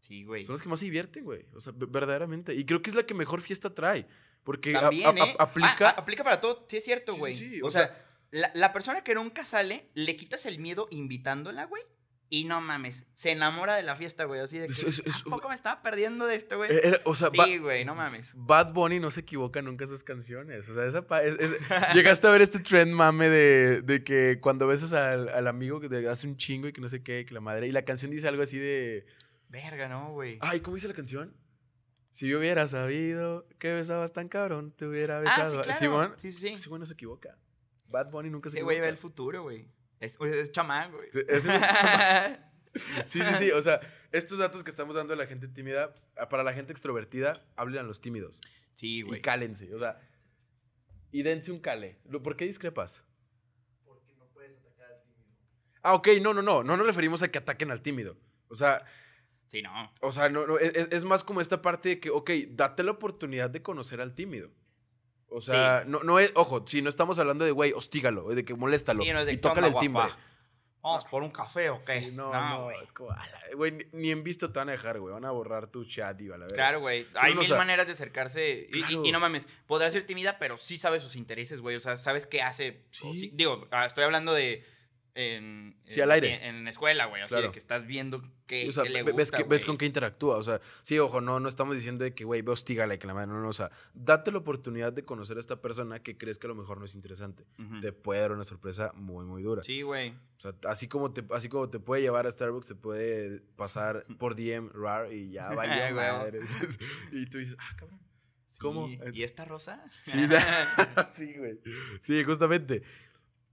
Sí, güey. son las que más se divierten, güey. O sea, ve- verdaderamente. Y creo que es la que mejor fiesta trae. Porque a- También, a- a- ¿eh? aplica. Ah, ah, aplica para todo. Sí, es cierto, Sí, sí, güey. sí, o, o sea, sea- la, la persona que nunca sale, le quitas el miedo invitándola, güey. Y no mames, se enamora de la fiesta, güey. Así de que, Es- es- es- ¿a poco me estaba perdiendo de esto, güey? Eh, era- o sea, va- sí, güey, no mames. Bad Bunny no se equivoca nunca en sus canciones. O sea, esa es- llegaste a ver este trend mame de, de que cuando besas al, al amigo que te hace un chingo y que no sé qué, que la madre. Y la canción dice algo así de. Verga, no, güey. Ay, ¿cómo dice la canción? Si yo hubiera sabido que besabas tan cabrón, te hubiera Ah, besado. sí, claro. Simón. Sí, sí, sí. Güey no se equivoca. Bad Bunny nunca se güey equivoca. ve el futuro, güey. Es, es chamán, güey. Sí, es Sí, sí, sí. O sea, estos datos que estamos dando a la gente tímida, para la gente extrovertida, hablen a los tímidos. sí, Y güey. cálense. O sea, y dense un cale. ¿Por qué discrepas? Porque no puedes atacar al tímido. Ah, ok, no, no, no. No nos referimos a que ataquen al tímido. O sea, Sí, no. o sea, no, no, es, es- es más como esta parte de que, ok, date la oportunidad de conocer al tímido. O sea, no, no es, ojo, si no estamos hablando de, güey, hostígalo, de que moléstalo Sí, no de, y tócale el "¿Qué onda, timbre. guapa? ¿Vamos por un café o qué? Sí, no, no, güey. es como, güey, ni, en visto te van a dejar, güey, van a borrar tu chat y a la verga. Claro, güey. Hay mil maneras de acercarse. Y- y- claro. Y, no mames, podrá ser tímida, pero sí sabe sus intereses, güey. O sea, sabes qué hace. o Sí. sí- digo, ah, estoy hablando de. En, Sí, en- al aire. En, escuela, güey. Así Claro. de que estás viendo qué, Sí, o sea, qué le gusta, ves, que, ves con qué interactúa. O sea, sí, ojo, no, no estamos diciendo de que, güey, ve hostígala y que la madre. No, no, o sea, date la oportunidad de conocer a esta persona que crees que a lo mejor no es interesante. Ujú. Te puede dar una sorpresa muy, muy dura. Sí, güey. O sea, así como, te, así como te puede llevar a Starbucks, te puede pasar por DM rar y ya Güey. madre. y tú dices, ah, cabrón. ¿Cómo? Sí. ¿Y esta rosa? Sí, sí, güey. Sí, justamente.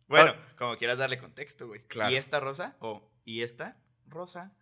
Bueno, como quieras darle contexto, güey. Claro. ¿Y esta rosa? O ¿y esta rosa?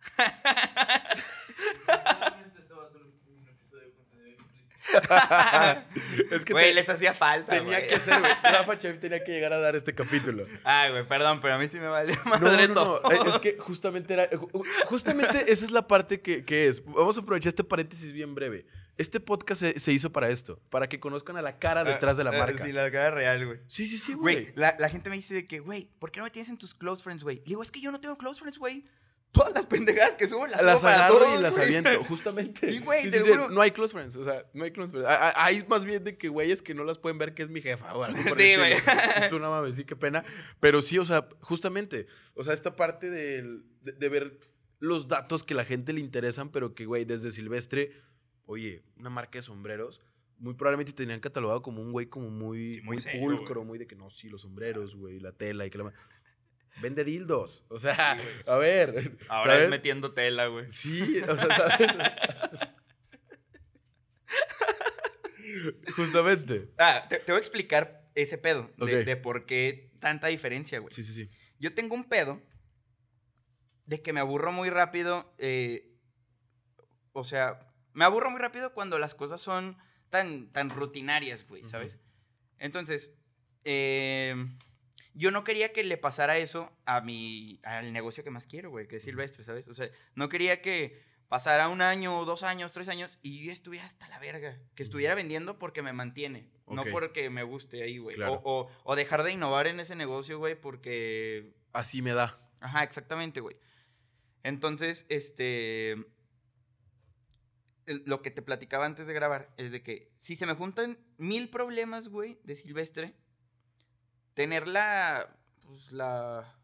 Es que Güey, te- les hacía falta, tenía güey. que ser, güey. Rafa Chef tenía que llegar a dar este capítulo. Ay, güey, perdón, pero a mí sí me valió madre no, todo. no. Es que justamente era. ju- Justamente esa es la parte que, que es. Vamos a aprovechar este paréntesis bien breve. Este podcast se, se hizo para esto, para que conozcan a la cara detrás de la Ah, marca. Sí, la cara real, güey. Sí, sí, sí, Güey, güey. la, la gente me dice de que, güey, ¿por qué no me tienes en tus close friends, güey? Le digo, es que yo no tengo close friends, güey. Todas las pendejadas que subo las, Las subo para agarro todos, y las güey. aviento, justamente. Sí, güey, juro. No hay close friends, o sea, no hay close friends. Ah, ah, Hay más bien de que güeyes que no las pueden ver que es mi jefa o algo por el Sí, güey. Tú, no mames, sí, qué pena. Pero sí, o sea, justamente, o sea, esta parte de, de ver los datos que la gente le interesan, pero que, güey, desde Silvestre, oye, una marca de sombreros, muy probablemente te tenían catalogado como un güey como muy, Sí, muy muy, serio, pulcro, muy de que no, sí, los sombreros, güey, la tela y que la... Vende dildos, o sea, a ver, Ahora ¿sabes? es metiendo tela, güey. Sí, o sea, ¿sabes? Justamente. Ah, te, te voy a explicar ese pedo de por qué tanta diferencia, güey. Sí, sí, sí. Yo tengo un pedo de que me aburro muy rápido. eh, o sea, me aburro muy rápido cuando las cosas son tan, tan rutinarias, güey. ¿sabes? Entonces, eh, yo no quería que le pasara eso a mi, al negocio que más quiero, güey, que es Silvestre, ¿sabes? O sea, no quería que pasara un año, dos años, tres años y yo estuviera hasta la verga. Que estuviera vendiendo porque me mantiene, no Ok. porque me guste ahí, güey. Claro. O, o- o dejar de innovar en ese negocio, güey, porque Así me da. Ajá, exactamente, güey. Entonces, este. Lo que te platicaba antes de grabar es de que si se me juntan mil problemas, güey, de Silvestre, tener la. Pues la.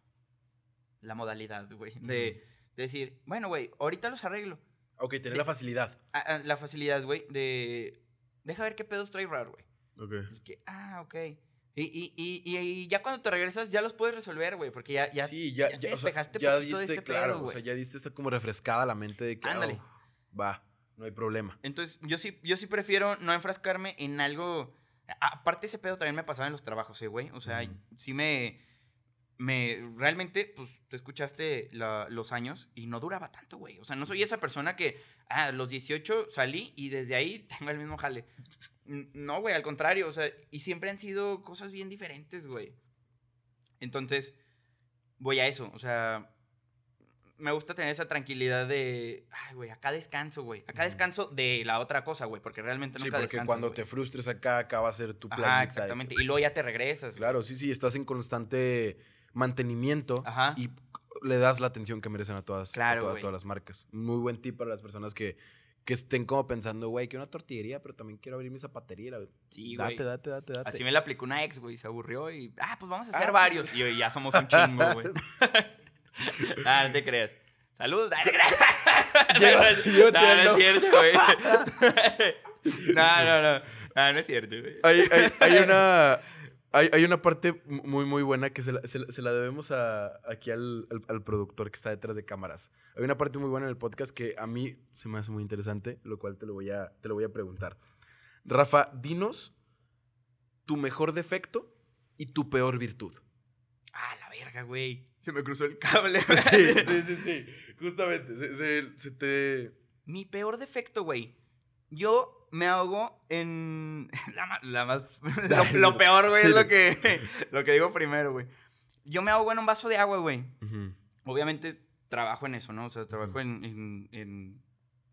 La modalidad, güey. De, de decir, bueno, güey, ahorita los arreglo. Ok, tener De- la facilidad. Ah, ah, la facilidad, güey, de. Deja ver qué pedos trae raro, güey. Ok. Que, ah, ok. Y, y, y, y, ya cuando te regresas, ya los puedes resolver, güey, porque ya, ya, sí, ya, ya ya, te o sea, despejaste ya de diste, este claro, pedo, o sea, ya diste esta como refrescada la mente de que, Ándale. oh, va, no hay problema. Entonces, yo sí, yo sí prefiero no enfrascarme en algo. Aparte, ese pedo también me pasaba en los trabajos, ¿eh, güey? O sea, sí me. me realmente, pues, tú escuchaste la- los años y no duraba tanto, güey. O sea, no soy esa persona que, ah, a los 18 salí y desde ahí tengo el mismo jale. No, güey, al contrario, o sea, y siempre han sido cosas bien diferentes, güey. Entonces, voy a eso, o sea, me gusta tener esa tranquilidad de, ay, güey, acá descanso, güey. Acá Ujú. descanso de la otra cosa, güey, porque realmente Sí, nunca porque descansas, cuando güey. te frustres acá, acá va a ser tu de que- exactamente. Y luego ya te regresas. Claro, sí, sí, estás en constante mantenimiento Ajá. y le das la atención que merecen a todas, a Claro, güey. todas las marcas. Muy buen tip para las personas que, que estén como pensando, güey, que una tortillería, pero también quiero abrir mi zapatería. Sí, date, güey. date, date, date. Así me la aplicó una ex, güey, se aburrió y, ah, pues vamos a hacer Ah, varios. Y ya somos un chingo, güey. ah, no te creas. Salud. Ah, no no, no, el no no. es cierto, güey. no, no, no. No, no es cierto, güey. Hay, hay- hay una, hay, hay una parte muy, muy buena que se la, se la- se la debemos a, aquí al, al- al productor que está detrás de cámaras. Hay una parte muy buena en el podcast que a mí se me hace muy interesante, lo cual te lo voy a, te lo voy a preguntar. Rafa, dinos tu mejor defecto y tu peor virtud. Ah, la verga, güey. Se me cruzó el cable. Sí, sí, sí, sí. Justamente, se, se- se te... Mi peor defecto, güey. Yo me ahogo en. La, la más. Lo, lo peor, güey, Sí, es lo que, lo que digo primero, güey. Yo me ahogo en un vaso de agua, güey. Obviamente trabajo en eso, ¿no? O sea, trabajo en, en, en,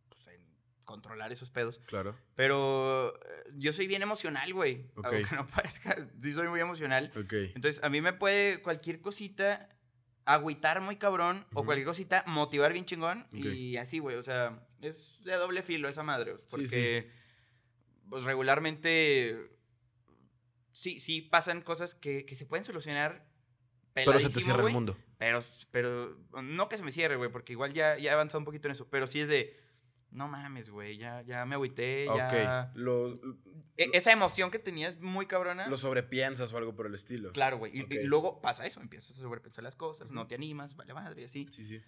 pues, en controlar esos pedos. Claro. Pero eh, yo soy bien emocional, güey. Ok. Aunque no parezca, sí soy muy emocional. Ok. Entonces, a mí me puede cualquier cosita agüitar muy cabrón o cualquier cosita motivar bien chingón y así, güey. O sea, es de doble filo esa madre. Sí, Porque, pues regularmente, sí, sí pasan cosas que, que se pueden solucionar. Pero se te cierra el mundo. Pero, pero, no que se me cierre, güey, porque igual ya, ya he avanzado un poquito en eso. Pero sí es de, no mames, güey, ya, ya me agüité, ya... Ok. E- esa emoción que tenías muy cabrona. lo sobrepiensas o algo por el estilo. Claro, güey. Y, luego pasa eso, empiezas a sobrepensar las cosas, no te animas, vale madre, y así. Sí, sí.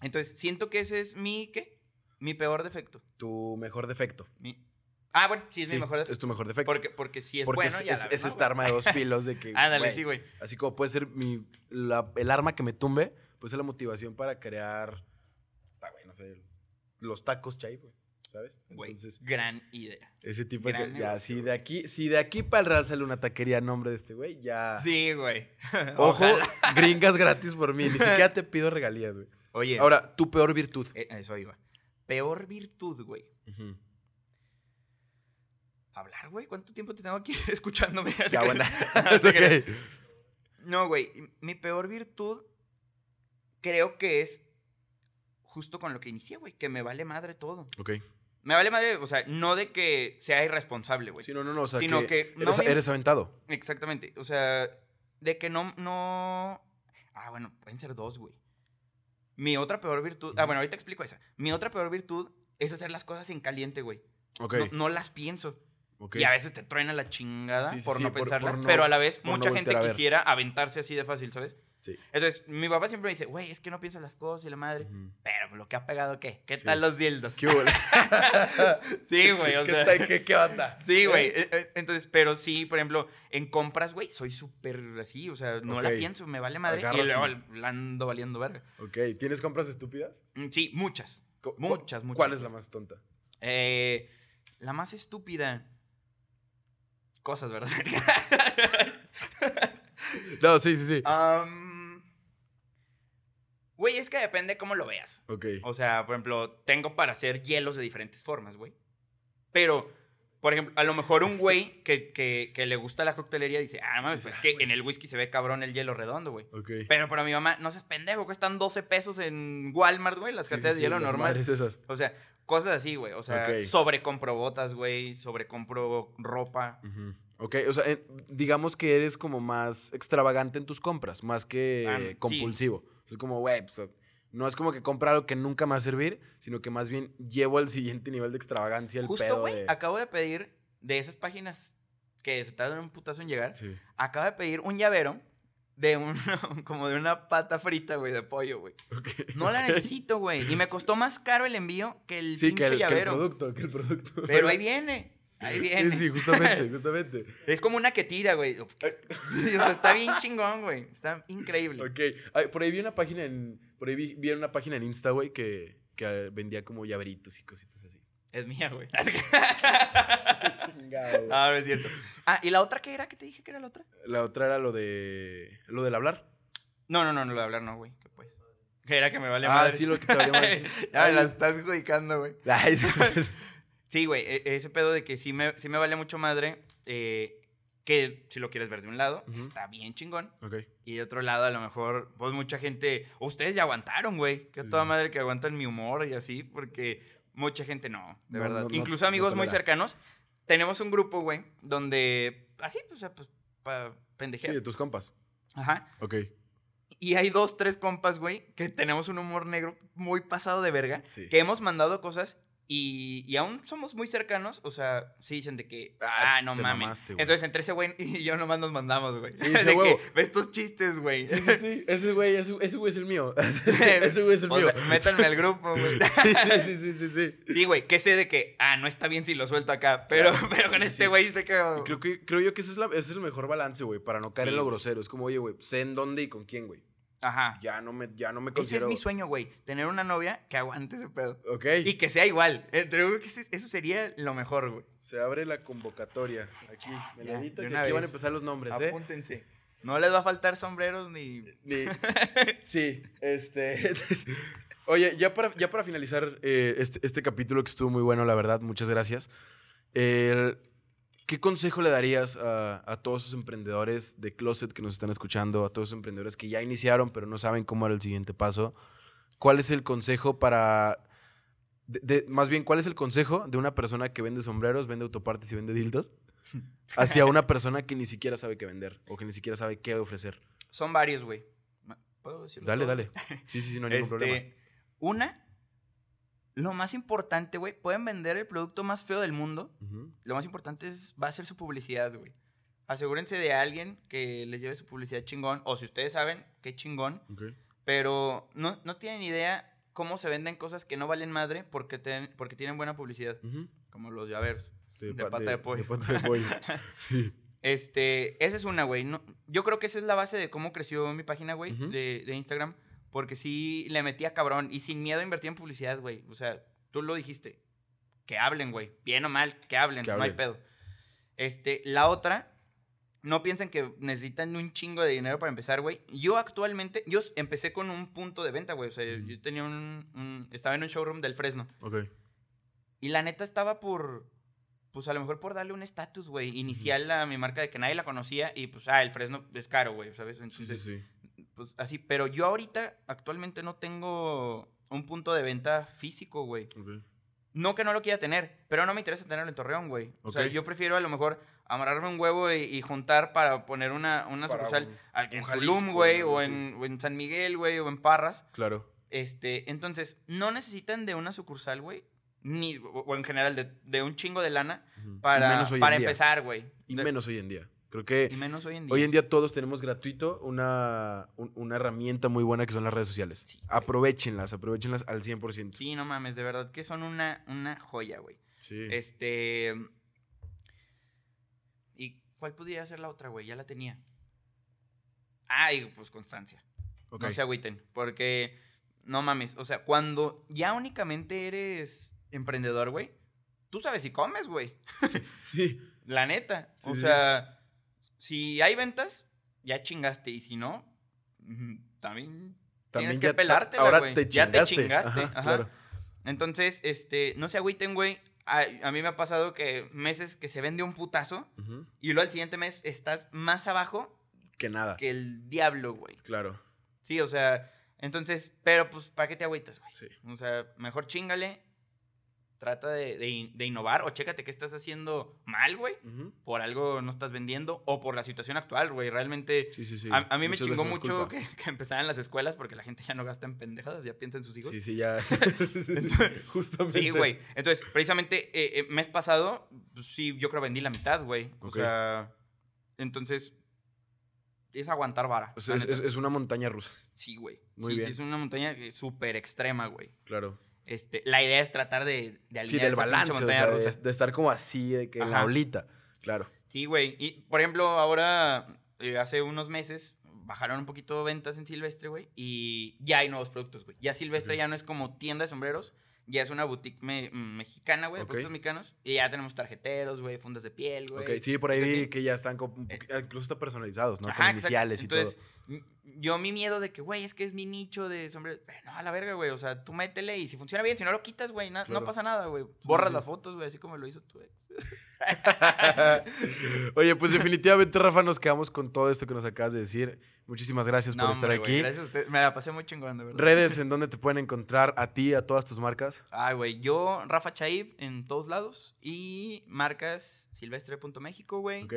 Entonces, siento que ese es mi, ¿qué? Mi peor defecto. Tu mejor defecto. Mi... Ah, bueno, sí, es Sí, mi mejor defecto. es tu mejor defecto. Porque, porque si es Porque bueno, es, ya es- la es ves, ¿no, esta arma de dos filos de que. Ándale, sí, güey. Así como puede ser mi, la- el arma que me tumbe, pues es la motivación para crear. ah, güey, no sé, los tacos chay, güey. ¿Sabes? Entonces, gran idea. ese tipo de. gran que- Ya, negocio, si de aquí, si de aquí para el Real sale una taquería a nombre de este güey, ya. Sí, güey. Ojo, gringas gratis por mí. Ni siquiera te pido regalías, güey. Oye, Ahora, tu peor virtud. eh, eso iba. Peor virtud, güey. Hablar, güey. ¿Cuánto tiempo te tengo aquí escuchándome? Ya, buena. No te creas. Ok. No, güey. Mi peor virtud creo que es justo con lo que inicié, güey. Que me vale madre todo. Ok. Me vale madre, o sea, no de que sea irresponsable, güey. Sí, no, no, no. O sea, Sino que, que no eres, me- eres aventado. Exactamente. O sea, de que no, no. Ah, bueno, pueden ser dos, güey. Mi otra peor virtud. Ah, Ujú. bueno, ahorita explico esa. Mi otra peor virtud es hacer las cosas en caliente, güey. Ok. No, no las pienso. ok. Y a veces te truena la chingada Sí, sí, por no pensarlas. por no- pero a la vez, mucha gente quisiera aventarse así de fácil, ¿sabes? Sí. Entonces, mi papá siempre me dice, güey, es que no piensas las cosas y la madre. Pero lo que ha pegado, ¿qué? ¿Qué Sí. tal los dildos? ¿Qué? Sí, güey, o ¿Qué, sea. tal- qué- qué onda? Sí, güey. eh, eh, Entonces, pero sí, por ejemplo, en compras, güey, soy súper así, o sea, no la pienso, me vale madre. Agarras y luego la ando valiendo verga. Ok, ¿tienes compras estúpidas? Mm, Sí, muchas. Co- Muchas, muchas. ¿Cuál es la más tonta? Eh, la más estúpida. Cosas, ¿verdad? No, sí, sí, sí. Am, Güey, es que depende cómo lo veas. Ok. O sea, por ejemplo, tengo para hacer hielos de diferentes formas, güey. Pero, por ejemplo, a lo mejor un güey que, que, que le gusta la coctelería dice, ah, mames, pues "Ah, es que güey". en el whisky se ve cabrón el hielo redondo, güey. Ok. Pero para mi mamá, no seas pendejo, cuestan 12 pesos en Walmart, güey, las Sí, sí, sí, de hielo las normal. esas. O sea, cosas así, güey. O sea, Ok. sobrecompro botas, güey, sobrecompro ropa. Ujú. Ok, o sea, eh, digamos que eres como más extravagante en tus compras, más que Ah, sí. compulsivo. Es como, güey, pues, no es como que compra algo que nunca me va a servir, sino que más bien llevo al siguiente nivel de extravagancia el Justo, pedo de... acabo de pedir de esas páginas que se tardan un putazo en llegar. Sí. Acabo de pedir un llavero de un, como de una pata frita, güey, de pollo, güey. ok, No la necesito, güey. Y me costó más caro el envío que el Sí, que pinche el, que el llavero. producto, que el producto. Pero ahí viene. Ahí viene. Sí, sí, justamente, justamente. Es como una que tira, güey. O sea, está bien chingón, güey. Está increíble. Ok. Ay, por ahí vi una página en... Por ahí vi, vi una página en Insta, güey, que, que vendía como llaveritos y cositas así. Es mía, güey. Chingado. Ah, no es cierto. Ah, ¿y la otra qué era? ¿Qué te dije que era la otra? La otra era lo de... Lo del hablar. No, no, no, no lo de hablar, no, güey. ¿Qué pues? Que era que me vale ah, madre. sí, lo que te valía madre, sí. ya me la estás judicando, güey. Sí. Sí, güey, e- ese pedo de que sí me, sí me vale mucho madre, eh, que si lo quieres ver de un lado, está bien chingón. Y de otro lado, a lo mejor, pues mucha gente, ustedes ya aguantaron, güey. Que Sí, toda sí. madre que aguantan mi humor y así, porque mucha gente no, de No, verdad. no, Incluso no amigos muy cercanos, tenemos un grupo, güey, donde, así, pues, pues, para Sí, pendejear. de tus compas. Ajá. Ok. Y hay dos, tres compas, güey, que tenemos un humor negro muy pasado de verga. Sí. Que hemos mandado cosas y, y aún somos muy cercanos. O sea, sí dicen de que, Ah, ah, no mames. Entonces, entre ese güey y yo nomás nos mandamos, güey. Sí, de sí, que, huevo. ve estos chistes, güey. Sí, sí, sí. Ese güey, ese, ese güey es el mío. ese güey es el O mío. sea, métanme al grupo, güey. Sí, sí, sí, sí, sí. Sí, güey, que sé de que, ah, no está bien si lo suelto acá. Pero, Claro, pero con sí, este güey sé que. Y Creo, que, creo yo que ese es, la- ese es el mejor balance, güey, para no caer en lo grosero. Es como, oye, güey, sé en dónde y con quién, güey. Ajá. Ya no me, ya no me Ese considero... es mi sueño, güey. Tener una novia que aguante ese pedo. Ok. Y que sea igual. Eh, creo que ese- eso sería lo mejor, güey. Se abre la convocatoria. Aquí, meladitas, y aquí van a empezar los nombres, ¿eh? Apúntense. No les va a faltar sombreros ni. Ni- Sí, este... Oye, ya para, ya para finalizar eh, este, este capítulo que estuvo muy bueno, la verdad, muchas gracias. El- ¿Qué consejo le darías a, a todos esos emprendedores de Closet que nos están escuchando, a todos esos emprendedores que ya iniciaron pero no saben cómo era el siguiente paso? ¿Cuál es el consejo para... de- de- más bien, ¿cuál es el consejo de una persona que vende sombreros, vende autopartes y vende dildos? Hacia una persona que ni siquiera sabe qué vender o que ni siquiera sabe qué ofrecer. Son varios, güey. ¿Puedo decirlo? Dale, todo? dale. Sí, sí, sí, no hay ningún problema. Este, una, lo más importante, güey, pueden vender el producto más feo del mundo. Lo más importante es, va a ser su publicidad, güey. Asegúrense de alguien que les lleve su publicidad chingón. O si ustedes saben, qué chingón. Pero no, no tienen idea cómo se venden cosas que no valen madre porque, ten- porque tienen buena publicidad. Como los llaveros. De pa- pata de pollo. pata de pollo. Sí. Este, esa es una, güey. No, yo creo que esa es la base de cómo creció mi página, güey, de, de Instagram. Porque sí le metía cabrón y sin miedo a invertir en publicidad, güey. O sea, tú lo dijiste. Que hablen, güey. Bien o mal, que hablen, Que no hay pedo. Este, la otra, no piensen que necesitan un chingo de dinero para empezar, güey. Yo actualmente, yo empecé con un punto de venta, güey. O sea, yo tenía un, un- estaba en un showroom del Fresno. Ok. Y la neta estaba por, pues a lo mejor por darle un estatus, güey, inicial a mi marca de que nadie la conocía y pues, ah, el Fresno es caro, güey, ¿sabes? Sí, Entonces, sí, sí. Pues así, pero yo ahorita actualmente no tengo un punto de venta físico, güey. No que no lo quiera tener, pero no me interesa tenerlo en Torreón, güey. O sea, yo prefiero a lo mejor amarrarme un huevo y, y juntar para poner una, una Para sucursal un- a- en Tulum, güey, o en, o en San Miguel, güey, o en Parras. Claro. Este, entonces, no necesitan de una sucursal, güey. Ni, o, o en general, de, de un chingo de lana para, y menos hoy para en día. empezar, güey. Y De- menos hoy en día. Creo que y menos hoy en día. hoy en día todos tenemos gratuito una, un- una herramienta muy buena que son las redes sociales. Sí, aprovechenlas, aprovechenlas al 100%. Sí, no mames, de verdad que son una, una joya, güey. Sí. Este. ¿Y cuál pudiera ser la otra, güey? Ya la tenía. Ah, y pues constancia. Ok. No se agüiten. Porque, no mames, o sea, cuando ya únicamente eres emprendedor, güey, tú sabes si comes, güey. Sí. La neta. Sí, o sí, sea, si hay ventas, ya chingaste. Y si no, también, También tienes que pelártela, ahora te Ya te chingaste. chingaste. Ajá, ajá. claro. Entonces, este, no se agüiten, güey. A, a mí me ha pasado que meses que se vende un putazo y luego al siguiente mes estás más abajo Que nada. que el diablo, güey. Claro. Sí, o sea, entonces, pero pues, ¿para qué te agüitas, güey? Sí. O sea, mejor chingale, trata de, de in- de innovar o chécate qué estás haciendo mal, güey. Por algo no estás vendiendo o por la situación actual, güey. Realmente, Sí, sí, sí. a, a mí me chingó mucho que, que empezaran las escuelas porque la gente ya no gasta en pendejadas, ya piensa en sus hijos. Sí, sí, ya. Justamente. Sí, güey. Entonces, precisamente, eh, eh, mes pasado, pues, sí, yo creo vendí la mitad, güey. O sea, entonces, es aguantar vara. O la sea, es, es- una montaña rusa. Sí, güey. Muy sí, bien. sí, es una montaña súper extrema, güey. Claro. Este, la idea es tratar de, de alinear Sí, del balance, o sea, de, de estar como así, de que en la Ajá. olita. Claro. Sí, güey. Y, por ejemplo, ahora, eh, hace unos meses, bajaron un poquito ventas en Silvestre, güey. Y ya hay nuevos productos, güey. Ya Silvestre ya no es como tienda de sombreros. Ya es una boutique me- mm, mexicana, güey, de Ok. productos mexicanos. Y ya tenemos tarjeteros, güey, fundas de piel, güey. Ok, sí, por ahí vi que ya están como un Eh, incluso está personalizados, ¿no? Ajá, Con exacto. iniciales y Entonces, todo. Yo mi miedo de que, güey, es que es mi nicho de sombreros. Pero no, a la verga, güey. O sea, tú métele y si funciona bien, si no lo quitas, güey, Claro. no pasa nada, güey. sí, Borras sí. las fotos, güey, así como lo hizo tu ex. Oye, pues definitivamente, Rafa, nos quedamos con todo esto que nos acabas de decir. Muchísimas gracias por estar hombre, aquí. Gracias a usted. Me la pasé muy chingón, de verdad. Redes en donde te pueden encontrar a ti, a todas tus marcas. Ah, güey, yo, Rafa Chaib, en todos lados. Y marcas silvestre.méxico, güey. Ok,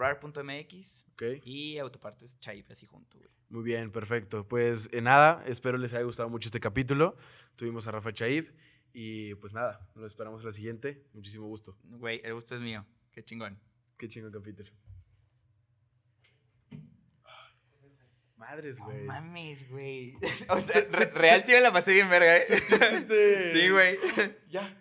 Rare.mx. ok. Y autopartes Chaib, así junto, güey. Muy bien, perfecto. Pues en nada, espero les haya gustado mucho este capítulo. Tuvimos a Rafa Chaib y pues nada, nos esperamos en la siguiente. Muchísimo gusto. Güey, el gusto es mío. Qué chingón. Qué chingo capítulo. Madres, No güey. mames, güey. o sea, Se- se- re- real sí me la pasé bien verga, ¿eh? Sí, güey. Ya.